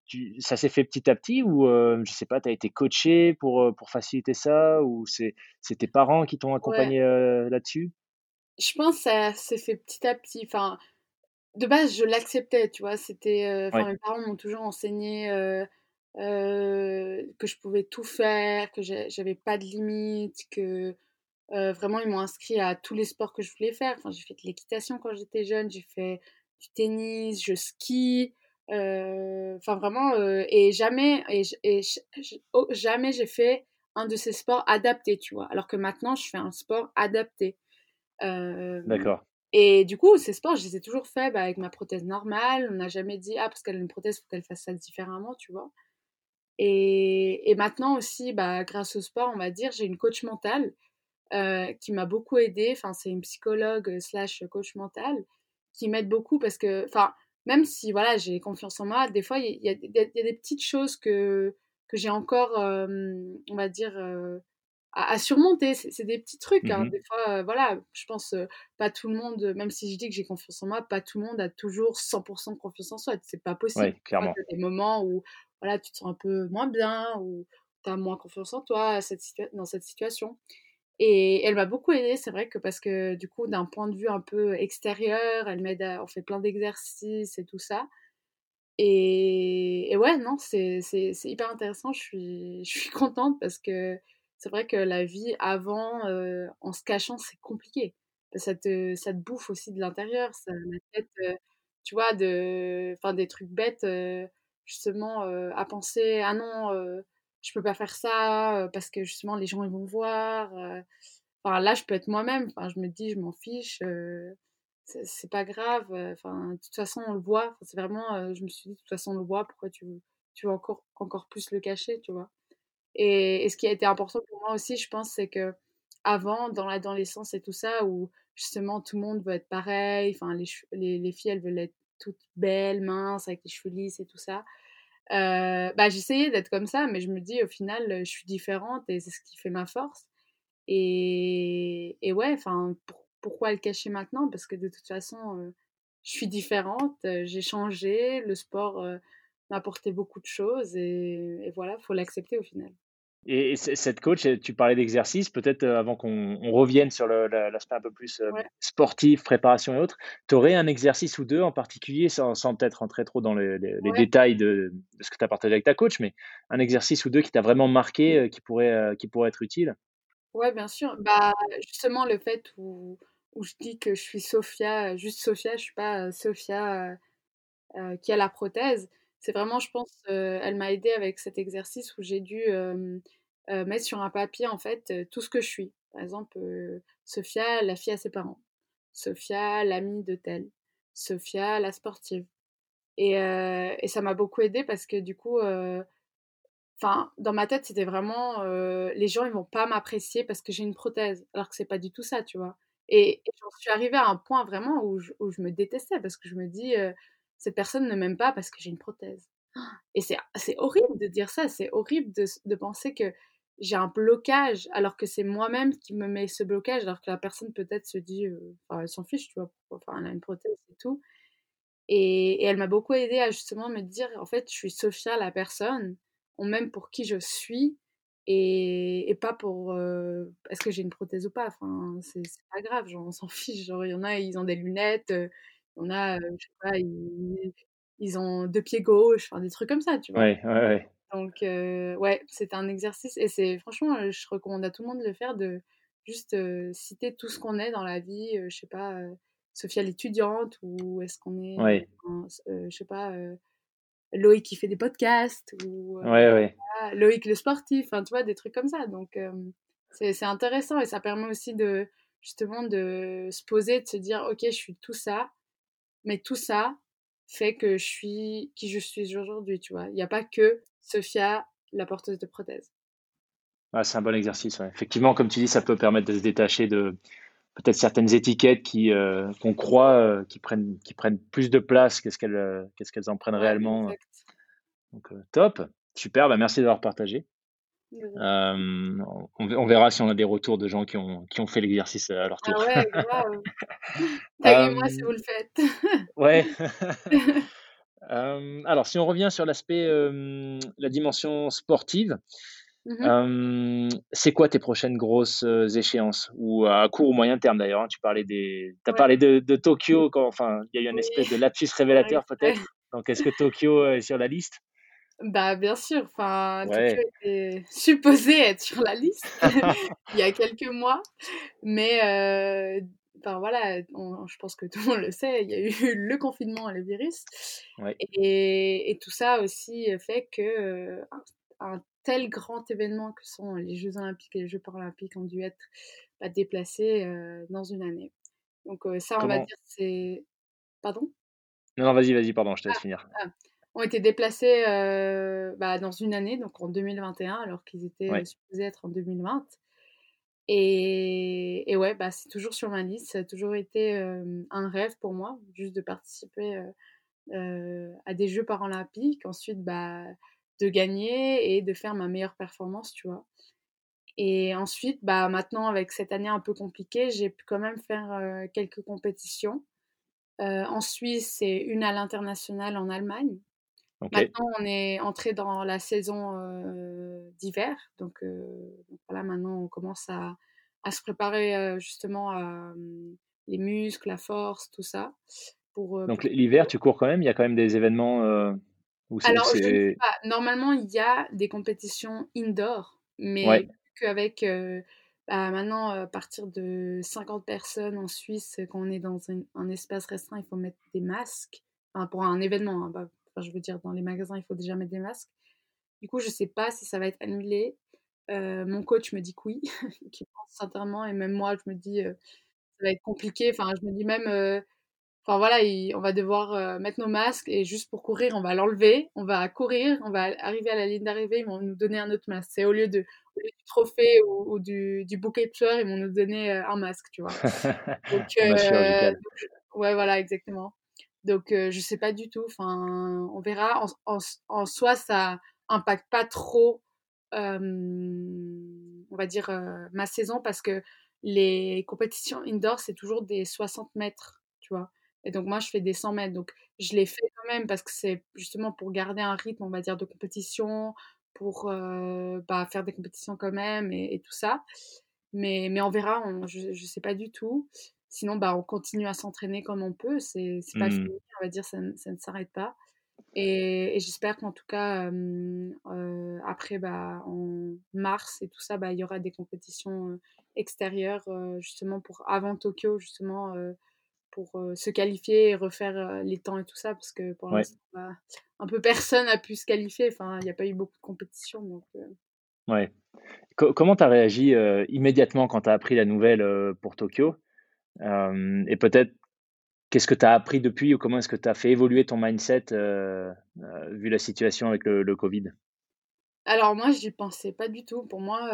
tu ça s'est fait petit à petit ou, je sais pas, tu as été coaché pour, pour faciliter ça ou c'est tes parents qui t'ont accompagné, là-dessus? Je pense ça s'est fait petit à petit. Enfin, de base, je l'acceptais, tu vois? C'était, heu, enfin, Ouais. mes parents m'ont toujours enseigné, heu, que je pouvais tout faire, que j'avais pas de limite, que, heu, vraiment ils m'ont inscrit à tous les sports que je voulais faire. Enfin, j'ai fait de l'équitation quand j'étais jeune, j'ai fait du tennis, je skie, heu, enfin vraiment, et jamais et oh, jamais j'ai fait un de ces sports adaptés, tu vois? Alors que maintenant, je fais un sport adapté. D'accord. et du coup, ces sports, je les ai toujours faits, bah, avec ma prothèse normale. On n'a jamais dit: «Ah, parce qu'elle a une prothèse, faut qu'elle fasse ça différemment», tu vois? Et et maintenant aussi, bah, grâce au sport, on va dire, j'ai une coach mentale, heu, qui m'a beaucoup aidée. Enfin, c'est une psychologue, heu, slash coach mentale qui m'aide beaucoup parce que enfin, même si voilà, j'ai confiance en moi, des fois, il y a il y a il y a des petites choses que que j'ai encore, hem, on va dire, à à surmonter. C'est des petits trucs, Mmh hein. mh. Des fois, voilà, je pense, pas tout le monde, même si je dis que j'ai confiance en moi, pas tout le monde a toujours 100 de confiance en soi. C'est pas possible. Ouais, clairement. tu as des moments où, voilà, tu te sens un peu moins bien ou tu as moins confiance en toi dans cette situation et elle m'a beaucoup aidée, c'est vrai que parce que du coup, d'un point de vue un peu extérieur, elle m'aide on fait plein d'exercices et tout ça et ouais, non, c'est hyper intéressant. Je suis je suis contente parce que c'est vrai que la vie avant, heu, en se cachant, c'est compliqué. Ça te ça te bouffe aussi de l'intérieur, ça la tête, heu, tu vois, de des trucs bêtes, heu, justement, heu, à penser: «Ah non, heu, je peux pas faire ça, heu, parce que justement les gens ils vont voir», enfin là, je peux être moi-même. Enfin, je me dis: «Je m'en fiche, c'est pas grave, enfin, de toute façon, on le voit». C'est vraiment, je me suis dit: «De toute façon, on le voit, pourquoi tu tu veux encore encore plus le cacher?» tu vois? Et et ce qui a été important pour moi aussi, je pense, c'est qu'avant, dans l'adolescence et tout ça, où justement tout le monde veut être pareil, enfin les les les filles, elles veulent être toutes belles, minces, avec les cheveux lisses et tout ça. Heu, bah, j'essayais d'être comme ça, mais je me dis: «Au final, je suis différente et c'est ce qui fait ma force» et et ouais, enfin, pour pourquoi le cacher maintenant? Parce que de toute façon, heu, je suis différente, heu, j'ai changé, le sport, m'a apporté beaucoup de choses et et voilà, faut l'accepter au final. Et cette coach, tu parlais d'exercice, peut-être, heu, avant qu'on on revienne sur l'aspect un peu plus, Ouais. sportif, préparation et autres. Tu aurais un exercice ou 2 en particulier, sans sans peut-être rentrer trop dans les détails de de ce que tu as partagé avec ta coach, mais un exercice ou 2 qui t'a vraiment marqué, heu, qui pourrait, qui pourrait être utile? Ouais, bien sûr. Bah, justement, le fait où où je dis que je suis Sophia, juste Sophia, je suis pas, Sophia, qui a la prothèse. C'est vraiment, je pense, elle m'a aidée avec cet exercice où j'ai dû, mettre sur un papier, en fait, tout ce que je suis. Par exemple, Sophia, la fille à ses parents. Sophia, l'amie de tel. Sophia, la sportive et et ça m'a beaucoup aidée parce que du coup, dans ma tête, c'était vraiment, les gens, ils vont pas m'apprécier parce que j'ai une prothèse, alors que c'est pas du tout ça, tu vois? Et et j'en suis arrivée à un point vraiment où je me détestais parce que je me dis, «Cette personne ne m'aime pas parce que j'ai une prothèse». Et c'est horrible de dire ça, c'est horrible de penser que j'ai un blocage alors que c'est moi-même qui me mets ce blocage, alors que la personne peut-être se dit, elle s'en fiche, tu vois? Enfin, elle a une prothèse, c'est tout. Et et elle m'a beaucoup aidée à justement me dire: «En fait, je suis Sophia la personne, on m'aime pour qui je suis et et pas pour, heu, est-ce que j'ai une prothèse ou pas?» enfin, c'est pas grave, genre, on s'en fiche. Genre, il y en a, ils ont des lunettes, en a, je sais pas, ils ils ont 2 pieds gauche, enfin des trucs comme ça, tu vois? Ouais, ouais, ouais. Donc heu, ouais, c'était un exercice et c'est franchement, je recommande à tout le monde de le faire, de juste, citer tout ce qu'on est dans la vie, heu, je sais pas, Sophia l'étudiante ou est-ce qu'on est, Ouais, un je sais pas, Loïc qui fait des podcasts ou ouais, ouais. voilà, Loïc le sportif, enfin, tu vois? Des trucs comme ça donc c'est c'est intéressant et ça permet aussi de justement de se poser, de se dire: «OK, je suis tout ça, mais tout ça fait que je suis qui je suis aujourd'hui», tu vois? Il y a pas que Sophia, la porteuse de prothèse. Ah, c'est un bon exercice, ouais. Effectivement, comme tu dis, ça peut permettre de se détacher de peut-être certaines étiquettes qui, heu, qu'on croit, heu, qui prennent qui prennent plus de place que ce qu'elles, qu'est-ce en prennent Ouais, réellement, exact. donc top. Super, bah merci d'avoir partagé. Euh, on, verra si on a des retours de gens qui ont, qui ont fait l'exercice à leur tour. Ah ouais. Taguez-moi si vous le faites. ouais. alors, si on revient sur l'aspect, la dimension sportive, Mmh c'est quoi tes prochaines grosses échéances? Ou à court ou moyen terme d'ailleurs hein? Tu parlais des, as parlé de, de Tokyo quand, enfin, il y a eu une espèce de lapsus révélateur peut-être. Donc, est-ce que Tokyo est sur la liste? Bah bien sûr. Enfin, Tokyo était supposé être sur la liste il y a quelques mois, mais enfin voilà, je pense que tout le monde le sait. Il y a eu le confinement et le virus, et, et, tout ça aussi fait que un tel grand événement que sont les Jeux Olympiques et les Jeux Paralympiques ont dû être bah, déplacés dans une année. Donc ça, on va dire, c'est... Pardon? Non, non, vas-y, vas-y, pardon, je te laisse ah, finir. Ah, ont été déplacés bah, dans une année, donc en 2021, alors qu'ils étaient supposés être en 2020. Et, et ouais, bah, c'est toujours sur ma liste, ça a toujours été un rêve pour moi, juste de participer à des Jeux paralympiques. Ensuite, bah, de gagner et de faire ma meilleure performance, tu vois. Et ensuite, bah, maintenant, avec cette année un peu compliquée, j'ai pu quand même faire euh, quelques compétitions. Euh, en Suisse et une à l'international en Allemagne. Maintenant, on est entré dans la saison euh, d'hiver. Donc, voilà, maintenant, on commence à, à se préparer justement à les muscles, la force, tout ça. Pour, donc, l'hiver, tu cours quand même? Il y a quand même des événements alors, je sais pas. Normalement, il y a des compétitions indoor, mais qu'avec euh, bah, maintenant, à partir de 50 personnes en Suisse, quand on est dans un, espace restreint, il faut mettre des masques. Enfin, pour un événement, hein, bah, je veux dire, dans les magasins, il faut déjà mettre des masques. Du coup, je sais pas si ça va être annulé. Euh, mon coach me dit que oui, qu'il pense sincèrement, et même moi, je me dis, euh, ça va être compliqué. Enfin, je me dis même Enfin voilà, on va devoir mettre nos masques et juste pour courir, on va l'enlever, on va courir, on va arriver à la ligne d'arrivée, ils vont nous donner un autre masque. C'est au lieu de du trophée ou, du, bouquet de fleurs, ils vont nous donner un masque, tu vois. donc, ouais, voilà, exactement. Donc je sais pas du tout. Enfin, on verra. En, en, soi, ça impacte pas trop, on va dire ma saison parce que les compétitions indoor c'est toujours des 60 mètres, tu vois? Et donc moi, je fais des 100 mètres. Donc je les fais quand même parce que c'est justement pour garder un rythme, on va dire, de compétition, pour euh, bah, faire des compétitions quand même et, tout ça. Mais, mais on verra, je ne sais pas du tout. Sinon, bah, on continue à s'entraîner comme on peut. C'est pas mmh. fini, on va dire, ça, ça ne s'arrête pas. Et, j'espère qu'en tout cas, euh, après, bah, en mars et tout ça, bah, il y aura des compétitions extérieures, justement, pour avant Tokyo, justement, pour se qualifier et refaire les temps et tout ça, parce que pour l'instant, bah, un peu personne a pu se qualifier. Enfin, il n'y a pas eu beaucoup de compétition. Donc, Ouais. comment tu as réagi immédiatement quand tu as appris la nouvelle pour Tokyo? Et peut-être, qu'est-ce que tu as appris depuis ou comment est-ce que tu as fait évoluer ton mindset vu la situation avec le, le Covid? Alors, moi, j'y pensais pas du tout. Pour moi,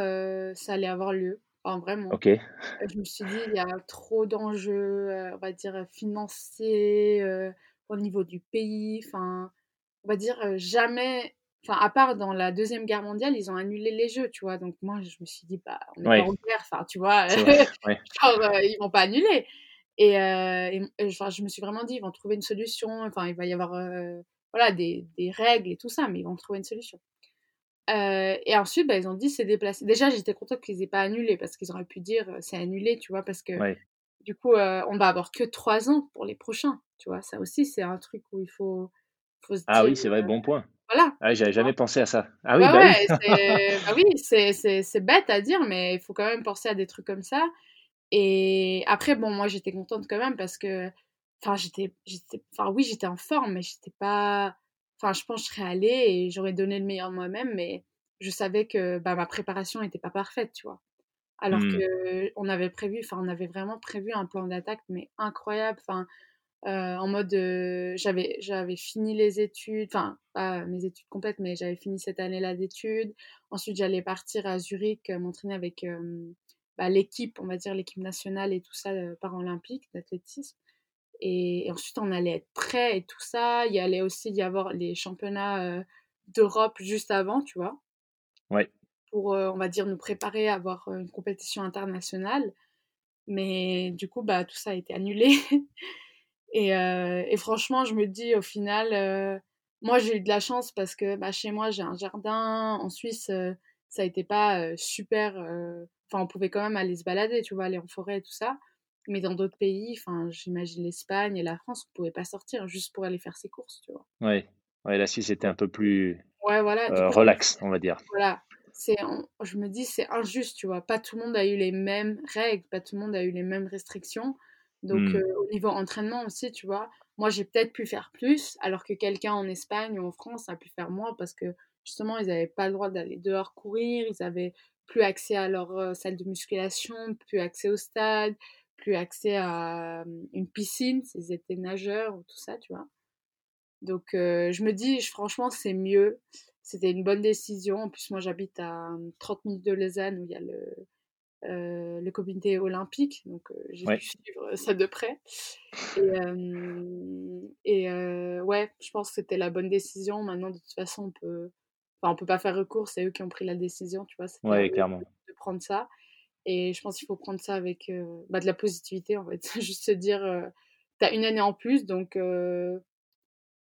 ça allait avoir lieu vraiment. Ok. Je me suis dit, il y a trop d'enjeux, euh, on va dire, financiers, euh, au niveau du pays. Enfin, on va dire, euh, jamais. Enfin, à part dans la Deuxième Guerre mondiale, ils ont annulé les jeux, tu vois. Donc, moi, je me suis dit, bah, on est pas en guerre, enfin, tu vois. genre, ils vont pas annuler. Et, je me suis vraiment dit, ils vont trouver une solution. Enfin, il va y avoir voilà, des, des règles et tout ça, mais ils vont trouver une solution. Euh, et ensuite, bah, ils ont dit c'est déplacé. Déjà, j'étais contente qu'ils aient pas annulé parce qu'ils auraient pu dire c'est annulé, tu vois, parce que du coup, euh, on va avoir que trois ans pour les prochains, tu vois. Ça aussi, c'est un truc où il faut, faut se Ah oui, c'est vrai, bon point. Voilà. Ah, j'avais jamais pensé à ça. Ah oui, bah, bah oui. bah oui, c'est bête à dire, mais il faut quand même penser à des trucs comme ça. Et après, bon, moi, j'étais contente quand même parce que, enfin, j'étais, enfin, oui, j'étais en forme, mais j'étais pas Enfin, je pense que je serais allée et j'aurais donné le meilleur de moi-même, mais je savais que bah, ma préparation n'était pas parfaite, tu vois. Alors qu'on mmh. que on avait prévu, enfin, on avait vraiment prévu un plan d'attaque, mais incroyable. Enfin, euh, en mode, j'avais, j'avais fini les études, enfin, pas mes études complètes, mais j'avais fini cette année-là d'études. Ensuite, j'allais partir à Zurich, euh, m'entraîner avec bah, l'équipe, on va dire l'équipe nationale et tout ça, paralympique d'athlétisme. Et, ensuite, on allait être prêt et tout ça. Il y allait aussi y avoir les championnats d'Europe juste avant, tu vois? Ouais. Pour, on va dire, nous préparer à avoir une compétition internationale. Mais du coup, bah, tout ça a été annulé. et, et, franchement, je me dis, au final, moi, j'ai eu de la chance parce que bah, chez moi, j'ai un jardin. En Suisse, ça a été pas super. Enfin, on pouvait quand même aller se balader, tu vois, aller en forêt et tout ça. Mais dans d'autres pays, enfin, j'imagine l'Espagne et la France, on pouvait pas sortir juste pour aller faire ses courses, tu vois. Ouais, ouais la Suisse était un peu plus ouais, voilà, euh, relax, on va dire. Voilà. Je me dis, c'est injuste, tu vois. Pas tout le monde a eu les mêmes règles, pas tout le monde a eu les mêmes restrictions. Donc, mmh. euh, au niveau entraînement aussi, tu vois, moi, j'ai peut-être pu faire plus, alors que quelqu'un en Espagne ou en France a pu faire moins parce que justement, ils n'avaient pas le droit d'aller dehors courir, ils avaient plus accès à leur euh, salle de musculation, plus accès au stade, plus accès à une piscine s'ils étaient nageurs ou tout ça, tu vois. Donc je me dis, franchement, c'est mieux. C'était une bonne décision. En plus, moi, j'habite à 30 minutes de Lausanne où il y a le, le comité olympique. Donc j'ai pu suivre ça de près. Et, et ouais, je pense que c'était la bonne décision. Maintenant, de toute façon, on peut... Enfin, on peut pas faire recours, c'est eux qui ont pris la décision, tu vois. Ouais, clairement. De prendre ça. Et je pense qu'il faut prendre ça avec bah, de la positivité, en fait. Juste se dire, tu as une année en plus, donc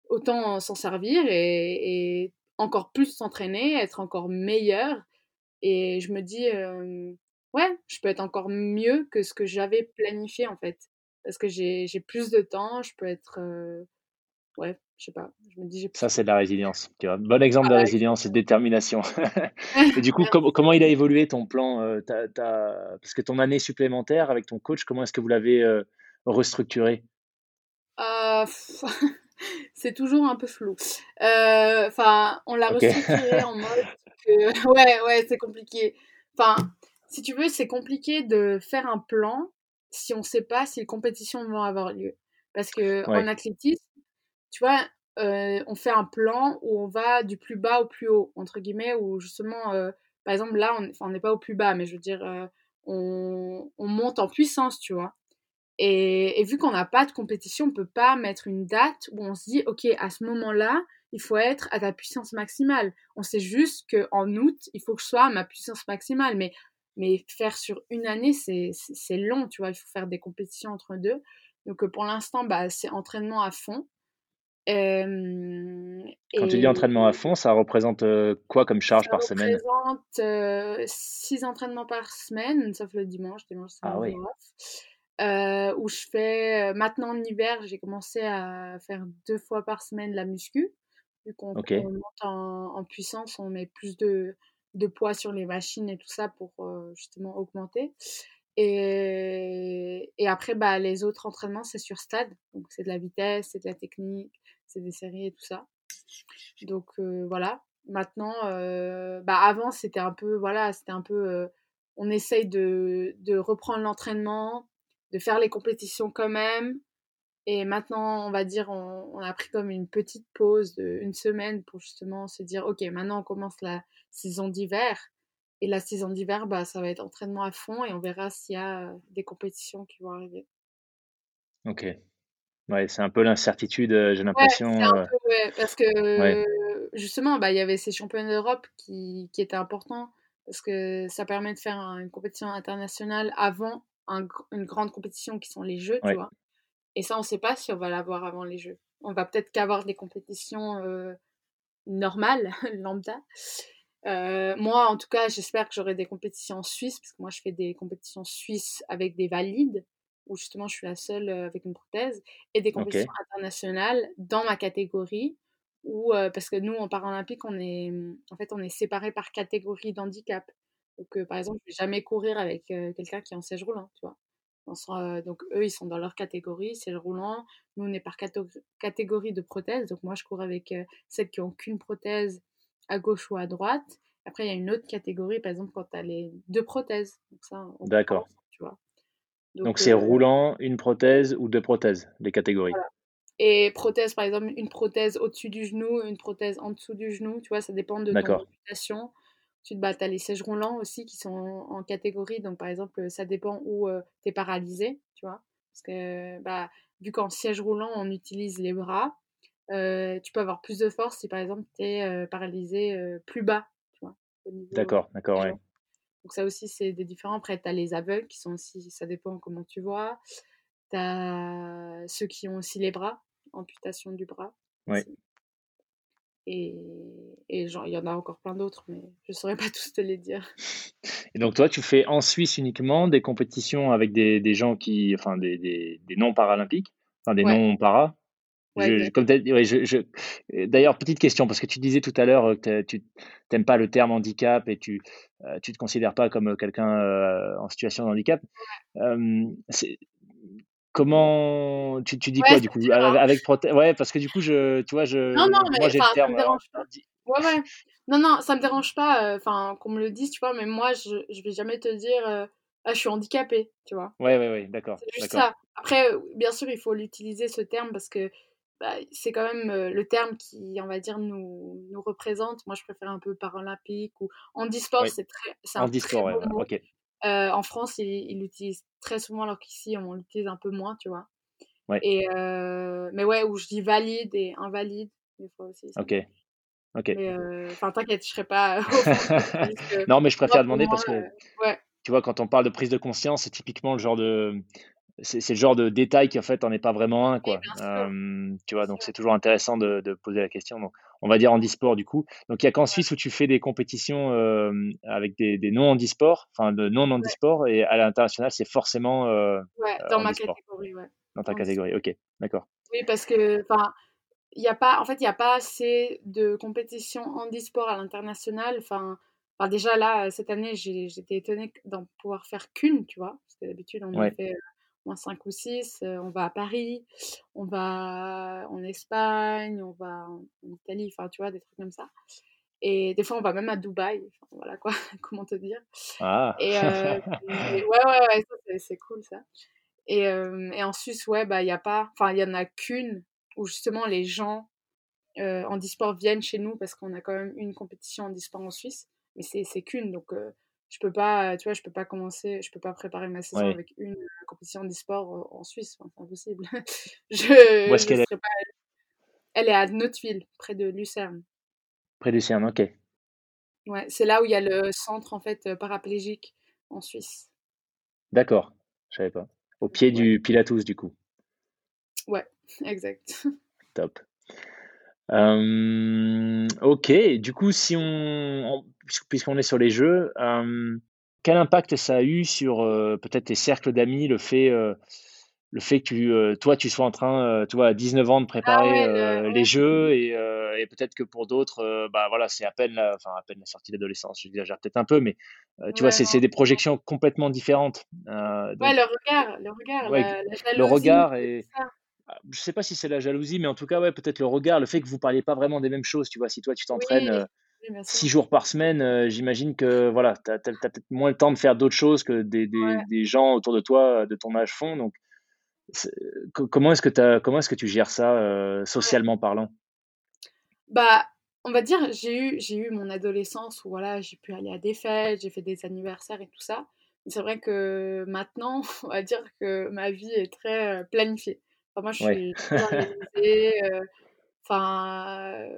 autant s'en servir et, encore plus s'entraîner, être encore meilleur. Et je me dis, ouais, je peux être encore mieux que ce que j'avais planifié, en fait. Parce que j'ai plus de temps, je peux être ouais, je sais pas. Je me dis, ça, c'est de la résilience. Tu vois. Bon exemple de résilience et de détermination. et du coup, comment il a évolué ton plan euh, Parce que ton année supplémentaire avec ton coach, comment est-ce que vous l'avez euh, restructuré? Euh, C'est toujours un peu flou. Enfin, on l'a restructuré en mode que... Ouais, ouais, c'est compliqué. Enfin, si tu veux, c'est compliqué de faire un plan si on ne sait pas si les compétitions vont avoir lieu. Parce que en athlétisme, tu vois, euh, on fait un plan où on va du plus bas au plus haut, entre guillemets, où justement, euh, par exemple, là, on n'est pas au plus bas, mais je veux dire, euh, on, monte en puissance, tu vois. Et, vu qu'on n'a pas de compétition, on peut pas mettre une date où on se dit, OK, à ce moment-là, il faut être à ta puissance maximale. On sait juste qu'en août, il faut que je sois à ma puissance maximale. Mais, mais faire sur une année, c'est long, tu vois. Il faut faire des compétitions entre deux. Donc pour l'instant, bah, c'est entraînement à fond. Quand tu dis entraînement à fond, ça représente quoi comme charge par semaine? Ça représente 6 entraînements par semaine, sauf le dimanche. Dimanche, c'est ah, oui. où je fais, maintenant en hiver, j'ai commencé à faire deux fois par semaine la muscu. Vu qu'on monte en, puissance, on met plus de, de, poids sur les machines et tout ça pour justement augmenter. Et, et, après, bah, les autres entraînements, c'est sur stade. Donc, c'est de la vitesse, c'est de la technique, c'est des séries et tout ça. Donc euh, voilà. Maintenant, euh, bah avant c'était un peu, voilà, c'était un peu, euh, on essaye de, de reprendre l'entraînement, de faire les compétitions quand même. Et maintenant, on va dire, on, a pris comme une petite pause d'une semaine pour justement se dire, ok, maintenant on commence la saison d'hiver. Et la saison d'hiver, bah, ça va être entraînement à fond et on verra s'il y a des compétitions qui vont arriver. Ok. Ouais, c'est un peu l'incertitude, j'ai l'impression. Ouais, euh, parce que justement, bah, il y avait ces championnats d'Europe qui, qui étaient importants parce que ça permet de faire une compétition internationale avant une grande compétition qui sont les Jeux, tu vois? Et ça, on ne sait pas si on va l'avoir avant les Jeux. On va peut-être qu'avoir des compétitions euh, normales, lambda. Moi, en tout cas, j'espère que j'aurai des compétitions en Suisse, parce que moi, je fais des compétitions suisses avec des valides où justement je suis la seule avec une prothèse, et des compétitions internationales dans ma catégorie, où, parce que nous en paralympique, on est, en fait, on est séparés par catégorie d'handicap. Donc, par exemple, je vais jamais courir avec quelqu'un qui est en siège roulant, tu vois. On donc, eux, ils sont dans leur catégorie, siège roulant. Nous, on est par catégorie de prothèse. Donc, moi, je cours avec celles qui ont qu'une prothèse à gauche ou à droite. Après, il y a une autre catégorie, par exemple, quand tu as les deux prothèses. D'accord. Tu vois. Donc c'est euh, roulant, une prothèse ou deux prothèses, les catégories? Et prothèse, par exemple, une prothèse au-dessus du genou, une prothèse en dessous du genou, tu vois, ça dépend de ton réputation. Tu bah, as les sièges roulants aussi qui sont en, catégorie, donc par exemple, ça dépend où euh, tu es paralysé, tu vois. Parce que, bah, vu qu'en siège roulant, on utilise les bras, tu peux avoir plus de force si par exemple tu es paralysé plus bas. D'accord, d'accord, ouais. Donc ça aussi, c'est des différents. Après, tu as les aveugles qui sont aussi, ça dépend comment tu vois. Tu as ceux qui ont aussi les bras, amputation du bras. Oui. Et, et genre, il y en a encore plein d'autres, mais je ne saurais pas tous te les dire. Et donc toi, tu fais en Suisse uniquement des compétitions avec des, des gens qui, enfin des, des, des non-paralympiques, enfin des D'ailleurs, petite question, parce que tu disais tout à l'heure que tu n'aimes pas le terme handicap et tu ne euh, te considères pas comme quelqu'un euh, en situation de handicap. comment tu, tu dis quoi du coup avec, ouais parce que du coup je tu vois je non, non, moi j'ai le terme me dérange pas. ouais ouais. Non non ça me dérange pas euh, enfin qu'on me le dise tu vois mais moi je je vais jamais te dire ah je suis handicapé tu vois. Ouais ouais ouais d'accord c'est juste ça. Après bien sûr il faut l'utiliser ce terme parce que bah, c'est quand même le terme qui, on va dire, nous, nous représente. Moi, je préfère un peu paralympique ou handisport, c'est très, c'est un très ouais, mot. en France, ils l'utilisent très souvent, alors qu'ici, on l'utilise un peu moins, tu vois. Et, mais ouais, où je dis valide et invalide, des fois aussi. Ok. Ok. Enfin, t'inquiète, je serai pas. non, mais je préfère demander parce que. Tu vois, quand on parle de prise de conscience, c'est typiquement le genre de c'est le genre de détail qui en fait en est pas vraiment un quoi. tu vois, donc c'est toujours intéressant de, de, poser la question. Donc, on va dire handisport du coup. Donc il y a qu'en Suisse où tu fais des compétitions euh, avec des, des non handisports, enfin de non handisports, et à l'international c'est forcément. Euh, ouais, dans ma catégorie, ouais. Dans ta catégorie, ok, d'accord. Oui, parce que enfin. Il y a pas, en fait, il n'y a pas assez de compétitions handisport à l'international. Enfin, enfin, déjà là, cette année, j'étais étonnée d'en pouvoir faire qu'une, tu vois. Parce que d'habitude, on en fait moins 5 ou 6, on va à Paris, on va en Espagne, on va en Italie, enfin tu vois, des trucs comme ça. Et des fois, on va même à Dubaï, voilà quoi, comment te dire. Ah. Et, ouais, ouais, ouais, c'est cool ça. Et, et, en Suisse, ouais, bah, il n'y a pas, enfin, il y en a qu'une où justement les gens en e-sport viennent chez nous parce qu'on a quand même une compétition en e-sport en Suisse, mais c'est qu'une, donc je peux pas, tu vois, je peux pas commencer, je peux pas préparer ma saison avec une euh, compétition d'e-sport en Suisse, c'est impossible. je, Où est-ce qu'elle est, Elle est à Notteville, près de Lucerne. Près de Lucerne, ok. Ouais, c'est là où il y a le centre en fait paraplégique en Suisse. D'accord, je savais pas. Au pied du Pilatus, du coup. Ouais, exact. Top. ok, du coup, si on, puisqu'on est sur les jeux, quel impact ça a eu sur peut-être tes cercles d'amis, le fait, le fait que tu, toi, tu sois en train, tu vois, à 19 ans de ah préparer les jeux et, et peut-être que pour d'autres, bah voilà, c'est à peine la, enfin à peine la sortie de l'adolescence. J'exagère peut-être un peu, mais tu vois, c'est des projections complètement différentes. ouais, le regard, le regard, la, le regard et ah, je sais pas si c'est la jalousie, mais en tout cas, ouais, peut-être le regard, le fait que vous parliez pas vraiment des mêmes choses. Tu vois, si toi tu t'entraînes euh, six jours par semaine, euh, j'imagine que voilà, tu as, peut-être moins le temps de faire d'autres choses que des, des, des, gens autour de toi de ton âge font. Donc, comment est-ce que, comment est-ce que tu gères ça euh, socialement parlant? Bah, on va dire, j'ai eu, j'ai eu mon adolescence où voilà, j'ai pu aller à des fêtes, j'ai fait des anniversaires et tout ça. c'est vrai que maintenant, on va dire que ma vie est très planifiée moi, je suis très organisée. Enfin,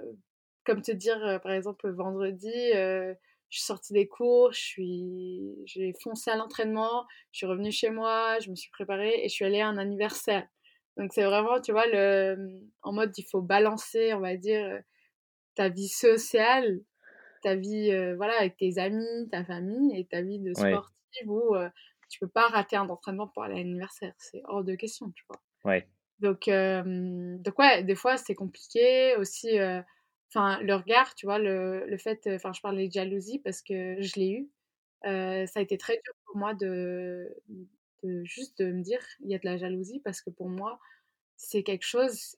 comme te dire, par exemple, vendredi, je suis sortie des cours, je suis, j'ai foncé à l'entraînement, je suis revenue chez moi, je me suis préparée et je suis allée à un anniversaire. Donc c'est vraiment, tu vois, le, en mode il faut balancer, on va dire, ta vie sociale, ta vie, voilà, avec tes amis, ta famille et ta vie de sportive où tu peux pas rater un entraînement pour aller à l'anniversaire. C'est hors de question, tu vois. Ouais. Donc, euh, donc ouais, des fois c'est compliqué aussi. Enfin, le regard, tu vois, le, le fait, enfin, je parlais de jalousie parce que je l'ai eu. ça a été très dur pour moi de, juste de me dire il y a de la jalousie parce que pour moi c'est quelque chose.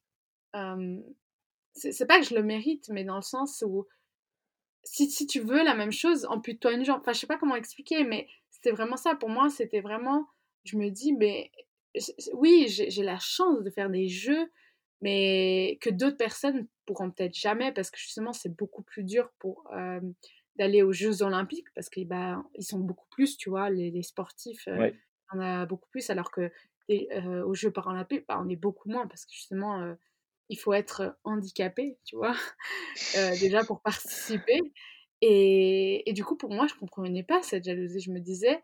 c'est pas que je le mérite, mais dans le sens où si, si tu veux la même chose, ampute-toi une jambe. Enfin, je sais pas comment expliquer, mais c'était vraiment ça. Pour moi, c'était vraiment. Je me dis, mais oui, j'ai la chance de faire des jeux, mais que d'autres personnes pourront peut-être jamais parce que justement c'est beaucoup plus dur pour d'aller aux Jeux Olympiques parce qu'ils bah, ils sont beaucoup plus, tu vois, les, sportifs, euh, on a beaucoup plus alors que aux Jeux Paralympiques, bah, on est beaucoup moins parce que justement il faut être handicapé, tu vois, déjà pour participer. Et, et, du coup, pour moi, je comprenais pas cette jalousie. Je me disais,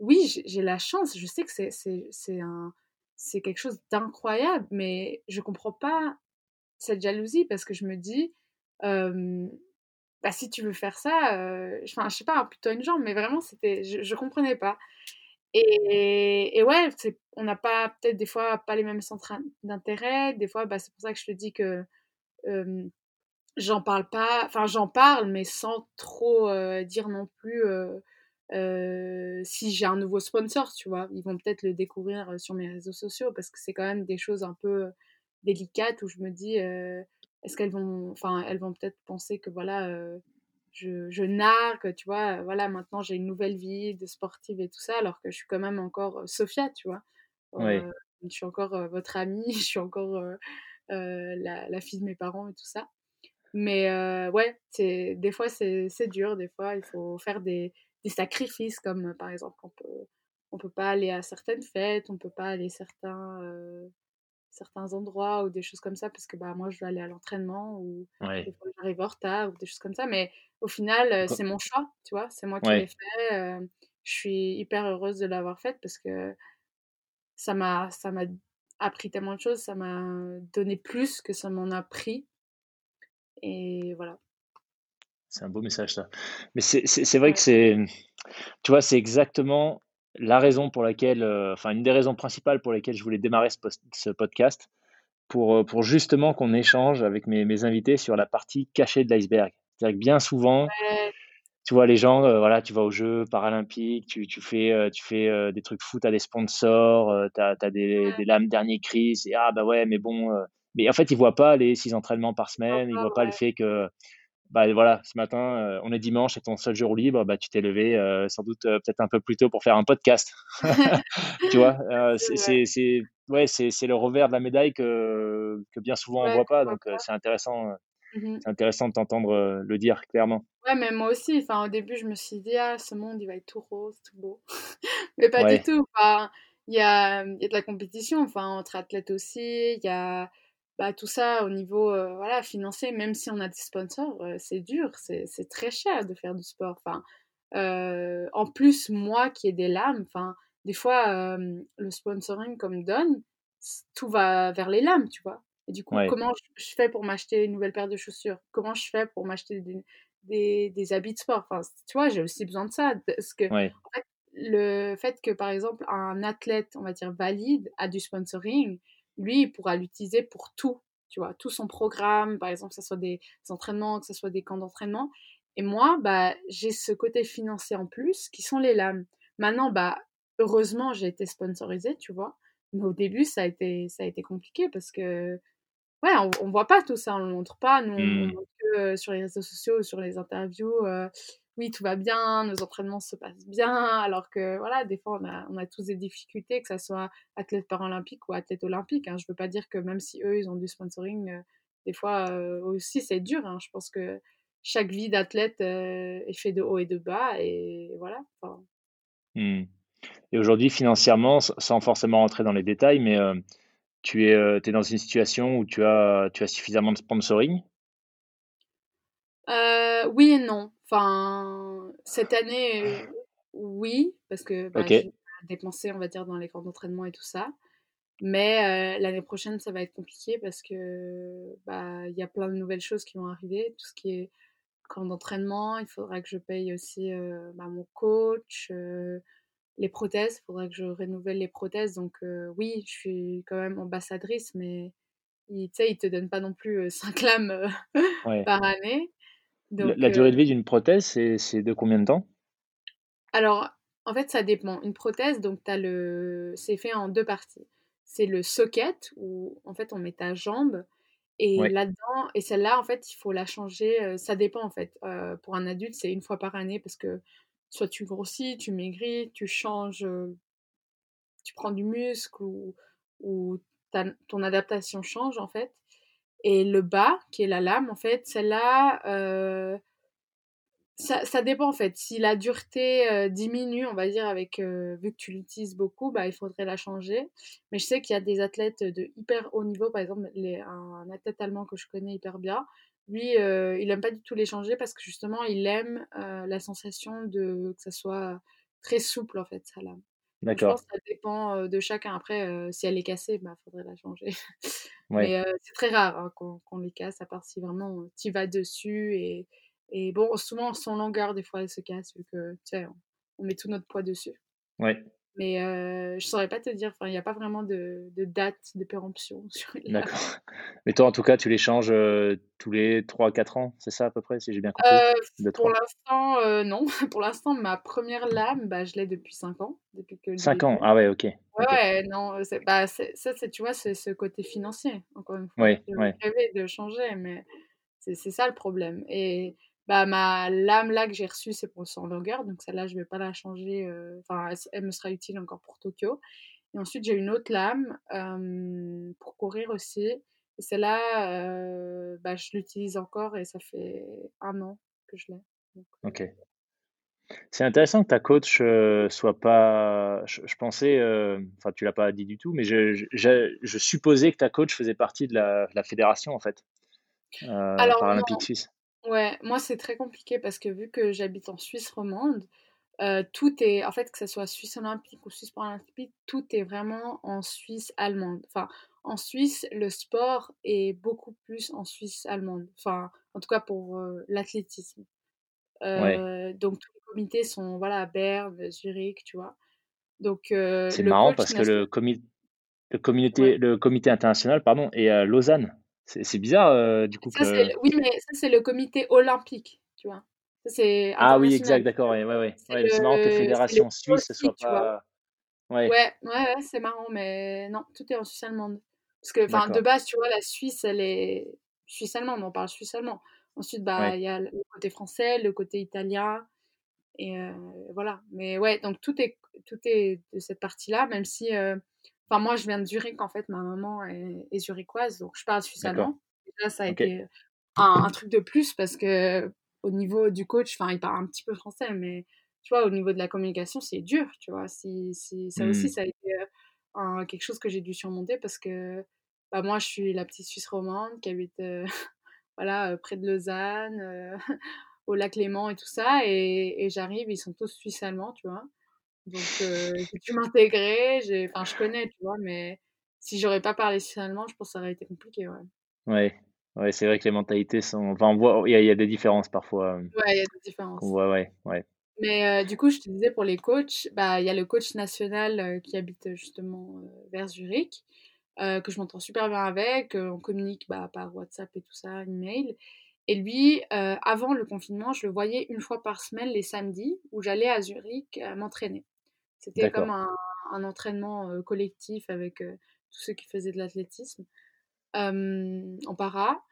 oui, j'ai la chance, je sais que c'est un c'est quelque chose d'incroyable, mais je comprends pas cette jalousie parce que je me dis, bah, si tu veux faire ça, euh, enfin, je sais pas, plutôt une jambe, mais vraiment, c'était, je, je comprenais pas. Et, et ouais, on n'a pas, peut-être des fois, pas les mêmes centres d'intérêt. Des fois, bah, c'est pour ça que je te dis que j'en parle pas, enfin, j'en parle, mais sans trop dire non plus si j'ai un nouveau sponsor, tu vois. Ils vont peut-être le découvrir sur mes réseaux sociaux parce que c'est quand même des choses un peu délicates où je me dis est-ce qu'elles vont enfin elles vont peut-être penser que voilà je, je nargue tu vois voilà maintenant j'ai une nouvelle vie de sportive et tout ça alors que je suis quand même encore Sophia tu vois? Je suis encore votre amie je suis encore la, la, fille de mes parents et tout ça mais ouais c'est des fois c'est dur des fois il faut faire des des sacrifices comme par exemple on peut on peut pas aller à certaines fêtes, on peut pas aller certains euh, certains endroits ou des choses comme ça parce que bah moi je dois aller à l'entraînement ou j'arrive en retard ou des choses comme ça mais au final c'est mon choix, tu vois, c'est moi qui l'ai fait. Euh, je suis hyper heureuse de l'avoir fait parce que ça m'a ça m'a appris tellement de choses, ça m'a donné plus que ça m'en a pris. Et voilà. C'est un beau message, ça. Mais c'est vrai que c'est, tu vois, c'est exactement la raison pour laquelle, euh, enfin, une des raisons principales pour lesquelles je voulais démarrer ce, ce podcast, pour, euh, pour justement qu'on échange avec mes, mes, invités sur la partie cachée de l'iceberg. C'est-à-dire que bien souvent, tu vois, les gens, euh, voilà, tu vas aux Jeux paralympiques, tu, tu fais, tu fais des trucs fou, tu as des sponsors, tu as, as, des, des lames dernier cri, et ah bah ouais, mais bon. mais en fait, ils voient pas les six entraînements par semaine, ils voient pas le fait que bah voilà, ce matin, euh, on est dimanche, c'est ton seul jour libre, bah tu t'es levé euh, sans doute euh, peut-être un peu plus tôt pour faire un podcast. tu vois, c'est ouais, c'est le revers de la médaille que, que bien souvent on voit pas, donc c'est intéressant. Mmh c'est intéressant de t'entendre le dire clairement. Ouais, mais moi aussi, enfin, au début, je me suis dit, ah, ce monde, il va être tout rose, tout beau. mais pas du tout. Enfin, il y a, y a de la compétition, enfin, entre athlètes aussi, il y a, bah, tout ça au niveau euh, voilà, financier, même si on a des sponsors, euh, c'est dur, c'est très cher de faire du sport. Enfin, euh, en plus, moi qui ai des lames, enfin, des fois, le sponsoring comme donne, tout va vers les lames, tu vois. Et du coup, comment je, fais pour m'acheter une nouvelle paire de chaussures? Comment je fais pour m'acheter des, des, habits de sport? Enfin, tu vois, j'ai aussi besoin de ça. Parce que le fait que, par exemple, un athlète, on va dire, valide, a du sponsoring, lui, il pourra l'utiliser pour tout, tu vois, tout son programme, par exemple, que ce soit des entraînements, que ce soit des camps d'entraînement. Et moi, bah, j'ai ce côté financier en plus, qui sont les lames. Maintenant, bah, heureusement, j'ai été sponsorisée, tu vois. Mais au début, ça a été, ça a été compliqué parce que, ouais, on, on voit pas tout ça, on le montre pas. Nous, on, mmh. montre que euh, sur les réseaux sociaux, sur les interviews, euh, oui, tout va bien, nos entraînements se passent bien, alors que voilà, des fois, on a, tous des difficultés, que ce soit athlète paralympique ou athlète olympique. Hein. Je veux pas dire que même si eux, ils ont du sponsoring, euh, des fois euh, aussi, c'est dur. Hein. Je pense que chaque vie d'athlète euh, est fait de haut et de bas, et voilà. Mmh. Et aujourd'hui, financièrement, sans forcément rentrer dans les détails, mais tu es, es, dans une situation où tu as, tu as suffisamment de sponsoring? Oui et non. Enfin, cette année, oui, parce que bah, j'ai dépensé, on va dire, dans les camps d'entraînement et tout ça. Mais l'année prochaine, ça va être compliqué parce que bah il y a plein de nouvelles choses qui vont arriver. Tout ce qui est camp d'entraînement, il faudra que je paye aussi bah, mon coach, les prothèses, il faudra que je renouvelle les prothèses. Donc oui, je suis quand même ambassadrice, mais tu sais, ils te donnent pas non plus 5 lames par année la, durée de vie d'une prothèse, c'est de combien de temps? Alors, en fait, ça dépend. Une prothèse, donc as le... c'est fait en deux parties. C'est le socket, où en fait on met ta jambe, et là-dedans, et celle-là, en fait, il faut la changer. ça dépend, en fait. pour un adulte, c'est une fois par année, parce que soit tu grossis, tu maigris, tu changes, tu prends du muscle, ou, ou ton adaptation change, en fait. Et le bas, qui est la lame, en fait, celle-là, euh, ça, dépend en fait. Si la dureté diminue, on va dire, avec vu que tu l'utilises beaucoup, bah, il faudrait la changer. Mais je sais qu'il y a des athlètes de hyper haut niveau, par exemple, les, un, athlète allemand que je connais hyper bien. Lui, il aime pas du tout les changer parce que justement, il aime la sensation de que ça soit très souple en fait, sa lame. D'accord. Je pense que ça dépend de chacun. Après, si elle est cassée, il bah, faudrait la changer. Mais c'est très rare hein, qu'on les casse, à part si vraiment tu vas dessus et et bon, souvent, son longueur, des fois, elle se casse, vu que, tu sais, on, met tout notre poids dessus. Ouais. Mais euh, je saurais pas te dire, il n'y a pas vraiment de, de, date de péremption sur D'accord. Mais toi, en tout cas, tu les changes tous les 3-4 ans, c'est ça à peu près, si j'ai bien compris? Euh, Pour l'instant, non. pour l'instant, ma première lame, bah, je l'ai depuis 5 ans. Depuis que 5 ans? Ah ouais, ok. Ouais, non, bah, ça, c'est, tu vois, c'est ce côté financier, encore une fois. Ouais, ouais. de changer, mais c'est, c'est ça le problème. Et bah, ma lame là que j'ai reçue, c'est pour son longueur, donc celle-là, je vais pas la changer. Euh, enfin, elle, me sera utile encore pour Tokyo. Et ensuite, j'ai une autre lame pour courir aussi. Et celle-là, euh, bah, je l'utilise encore et ça fait un an que je l'ai. Euh ok. C'est intéressant que ta coach soit pas. Je, pensais, enfin, tu l'as pas dit du tout, mais je, je, supposais que ta coach faisait partie de la, la fédération en fait, Alors, paralympique suisse. Ouais, moi c'est très compliqué parce que vu que j'habite en Suisse romande, euh, tout est, en fait, que ce soit Suisse olympique ou Suisse paralympique, tout est vraiment en Suisse allemande. Enfin, en Suisse, le sport est beaucoup plus en Suisse allemande. Enfin, en tout cas pour euh, l'athlétisme. Euh, donc tous les comités sont voilà à Berne, Zurich, tu vois. Donc c'est marrant parce que le, comité, le, communauté, le comité international pardon, est à Lausanne. C'est bizarre, euh, du coup. Ça, Oui, mais ça, c'est le comité olympique, tu vois. ah oui, exact, d'accord. Ouais, ouais, ouais. C'est marrant que Fédération Suisse ne soit pas. Ouais, ouais, ouais, c'est marrant, mais non, tout est en Suisse allemande. Parce que, enfin, de base, tu vois, la Suisse, elle est Suisse allemande, on parle suisse allemand. Ensuite, bah, il y a le côté français, le côté italien, et euh, voilà. Mais ouais, donc tout est, tout est de cette partie-là, même si. Euh, Enfin, moi, je viens de Zurich, en fait, ma maman est, est zurichoise, donc je parle suisse allemand. Là, ça a été un, truc de plus parce que au niveau du coach, enfin, il parle un petit peu français, mais tu vois, au niveau de la communication, c'est dur, tu vois. Si, si ça aussi, mmh. ça a été euh, quelque chose que j'ai dû surmonter parce que bah, moi, je suis la petite Suisse romande qui habite euh, voilà, euh, près de Lausanne, au lac Léman et tout ça, et, et j'arrive, ils sont tous suisses allemands, tu vois. Donc, j'ai dû m'intégrer. Enfin, je connais, tu vois, mais si j'aurais pas parlé finalement, je pense que ça aurait été compliqué, ouais. Ouais, ouais c'est vrai que les mentalités sont. Enfin, on voit, il y, a des différences parfois. Ouais, il y a des différences. Ouais, ouais. Mais euh, du coup, je te disais pour les coachs, bah, il y a le coach national qui habite justement vers Zurich, que je m'entends super bien avec. on communique bah, par WhatsApp et tout ça, email. Et lui, avant le confinement, je le voyais une fois par semaine les samedis où j'allais à Zurich m'entraîner. C'était comme un, un entraînement collectif avec tous ceux qui faisaient de l'athlétisme en para.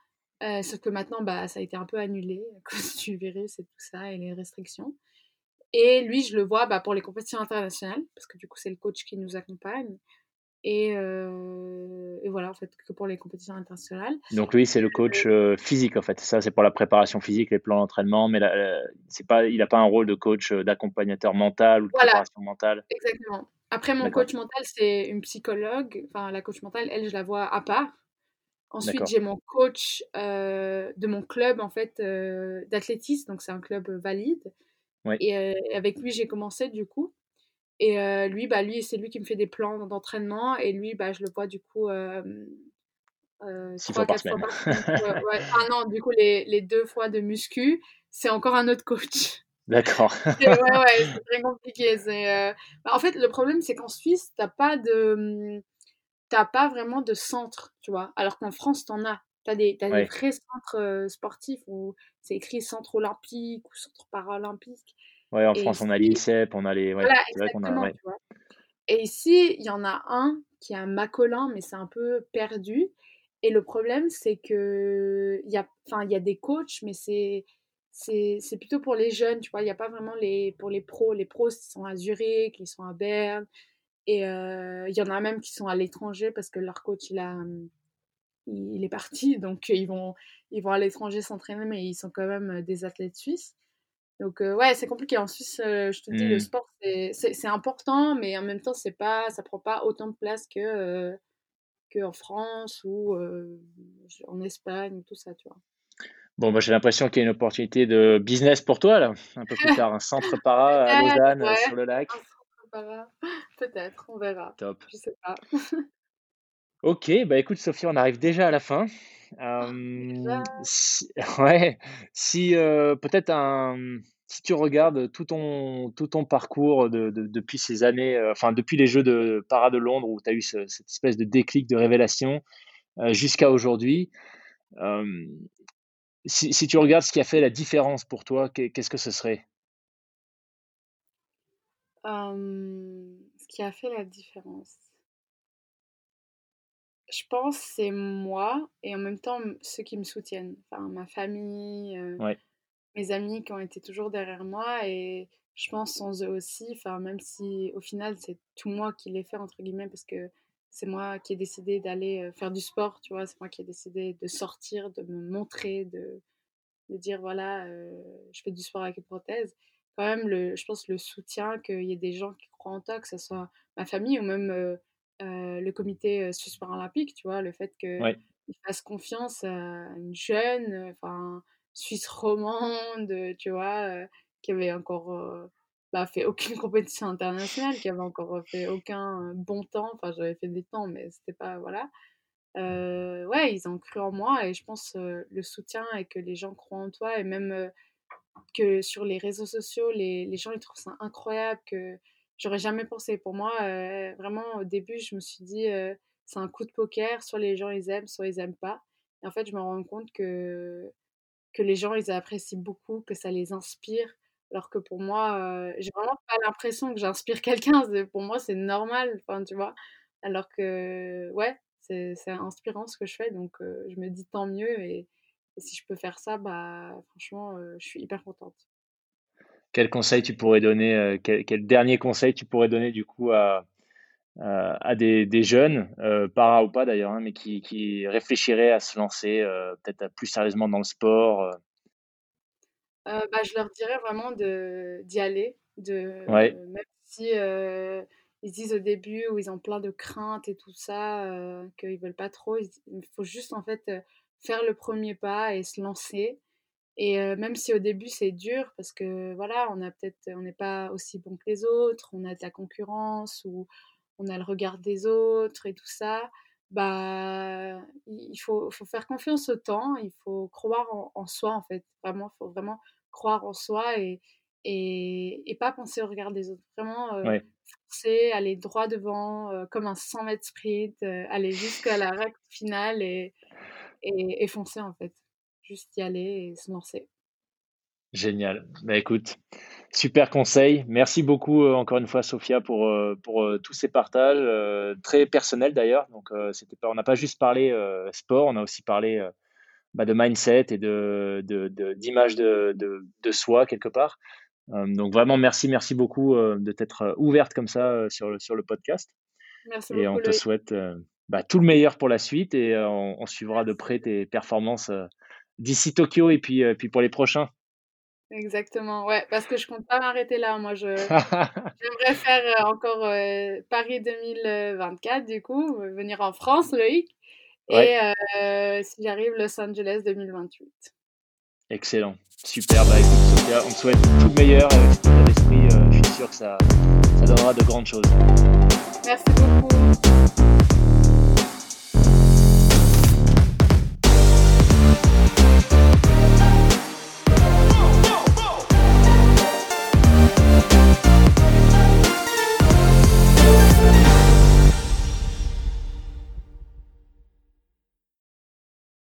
sauf que maintenant, bah, ça a été un peu annulé à cause du virus et tout ça et les restrictions. Et lui, je le vois bah, pour les compétitions internationales, parce que du coup, c'est le coach qui nous accompagne. Euh, et, voilà, en fait, que pour les compétitions internationales. Donc lui, c'est le coach euh, physique, en fait. Ça, c'est pour la préparation physique, les plans d'entraînement, mais pas, il n'a pas un rôle de coach euh, d'accompagnateur mental ou de préparation mentale. Exactement. Après, mon coach mental, c'est une psychologue. Enfin, la coach mentale, elle, je la vois à part. Ensuite, j'ai mon coach de mon club, en fait, d'athlétisme. Donc, c'est un club valide. Et avec lui, j'ai commencé, du coup. Et euh, lui, bah, lui c'est lui qui me fait des plans d'entraînement. Et lui, bah, je le vois du coup. Euh, euh, Six fois par semaine. Ah non, du coup, les, les, deux fois de muscu, c'est encore un autre coach. D'accord. ouais, ouais, c'est très compliqué. Bah, en fait, le problème, c'est qu'en Suisse, t'as pas de. T'as pas vraiment de centre, tu vois? Alors qu'en France, t'en as. T'as des, as des vrais centres sportifs où c'est écrit centre olympique ou centre paralympique. Ouais, en France, on a l'INSEP, on a les. Ouais, a, Et ici, il y en a un qui est à Macolin, mais c'est un peu perdu. Et le problème, c'est que il y a, enfin, il y a des coachs, mais c'est c'est plutôt pour les jeunes, tu vois. Il n'y a pas vraiment les pour les pros. Les pros, ils sont à Zurich, ils sont à Berne. Et il y en a même qui sont à l'étranger parce que leur coach, il a il est parti, donc ils vont, ils vont à l'étranger s'entraîner, mais ils sont quand même des athlètes suisses. Donc, ouais, c'est compliqué. En Suisse, je te dis, le mmh. sport, c'est important, mais en même temps, c'est pas, ça prend pas autant de place que qu'en France ou en Espagne, tout ça, tu vois. Bon, moi j'ai l'impression qu'il y a une opportunité de business pour toi, là, un peu plus tard, un centre para à Lausanne, sur le lac. Un centre para, peut-être, on verra. Top. Je sais pas. ok, bah écoute, Sophie, on arrive déjà à la fin. Euh, si, ouais, si peut-être un, si tu regardes tout ton, tout ton parcours de, depuis ces années, enfin depuis les Jeux de para de Londres où tu as eu cette espèce de déclic de révélation jusqu'à aujourd'hui, si, tu regardes ce qui a fait la différence pour toi, qu'est-ce que ce serait? Ce qui a fait la différence. Je pense c'est moi et en même temps ceux qui me soutiennent. Enfin, ma famille, mes amis qui ont été toujours derrière moi et je pense sans eux aussi. Enfin, même si au final c'est tout moi qui l'ai fait entre guillemets parce que c'est moi qui ai décidé d'aller faire du sport, tu vois, c'est moi qui ai décidé de sortir, de me montrer, de, de dire voilà, je fais du sport avec une prothèse. Quand même, le, je pense le soutien, qu'il y ait des gens qui croient en toi, que ce soit ma famille ou même le comité suisse paralympique, tu vois, le fait qu'ils ouais. fassent confiance à une jeune, enfin, suisse romande, tu vois, qui avait encore bah, fait aucune compétition internationale, qui avait encore fait aucun bon temps. Enfin, j'avais fait des temps, mais c'était pas. Voilà. ouais, ils ont cru en moi et je pense le soutien et que les gens croient en toi et même que sur les réseaux sociaux, les, les, gens ils trouvent ça incroyable que j'aurais jamais pensé. Pour moi, vraiment au début, je me suis dit c'est un coup de poker, soit les gens ils aiment, soit ils aiment pas. Et en fait, je me rends compte que que les gens ils apprécient beaucoup, que ça les inspire alors que pour moi, euh, j'ai vraiment pas l'impression que j'inspire quelqu'un. Pour moi, c'est normal, tu vois. Alors que, ouais, c'est inspirant ce que je fais, donc euh, je me dis tant mieux. Et, si je peux faire ça, bah, franchement, euh, je suis hyper contente. Quel conseil tu pourrais donner, quel, dernier conseil tu pourrais donner du coup à, à des, des, jeunes, para ou pas d'ailleurs, hein, mais qui, qui, réfléchiraient à se lancer peut-être plus sérieusement dans le sport euh, bah, je leur dirais vraiment d'y aller, de même si euh, ils disent au début où ils ont plein de craintes et tout ça, euh, qu'ils veulent pas trop, il faut juste en fait faire le premier pas et se lancer. Et même si au début c'est dur parce que voilà, on a peut-être, on n'est pas aussi bon que les autres, on a de la concurrence ou on a le regard des autres et tout ça, bah il faut, faut faire confiance au temps, il faut croire en, en soi en fait, vraiment, il faut vraiment croire en soi et, et, pas penser au regard des autres. Vraiment euh, aller droit devant, euh, comme un 100 mètres sprint, aller jusqu'à la recte finale et, et, foncer en fait. Juste y aller et se lancer. Génial. Bah, écoute, super conseil. Merci beaucoup encore une fois, Sophia, pour, pour tous ces partages, très personnels d'ailleurs. Donc, c'était pas, on n'a pas juste parlé sport, on a aussi parlé bah, de mindset et de, d'image de, de, soi quelque part. Euh, donc vraiment, merci, merci beaucoup euh, de t'être euh, ouverte comme ça sur, le, sur le podcast. Merci et on te souhaite bah, tout le meilleur pour la suite et on, suivra de près tes performances d'ici Tokyo et puis, puis pour les prochains. Exactement, ouais, parce que je compte pas m'arrêter là. Moi, je j'aimerais faire encore Paris 2024, du coup, venir en France, Loïc. Et euh, si j'arrive, Los Angeles 2028. Excellent. Super. Bah écoute, on te souhaite tout le meilleur avec cet l'esprit. Euh, je suis sûr que ça, ça donnera de grandes choses. Merci beaucoup.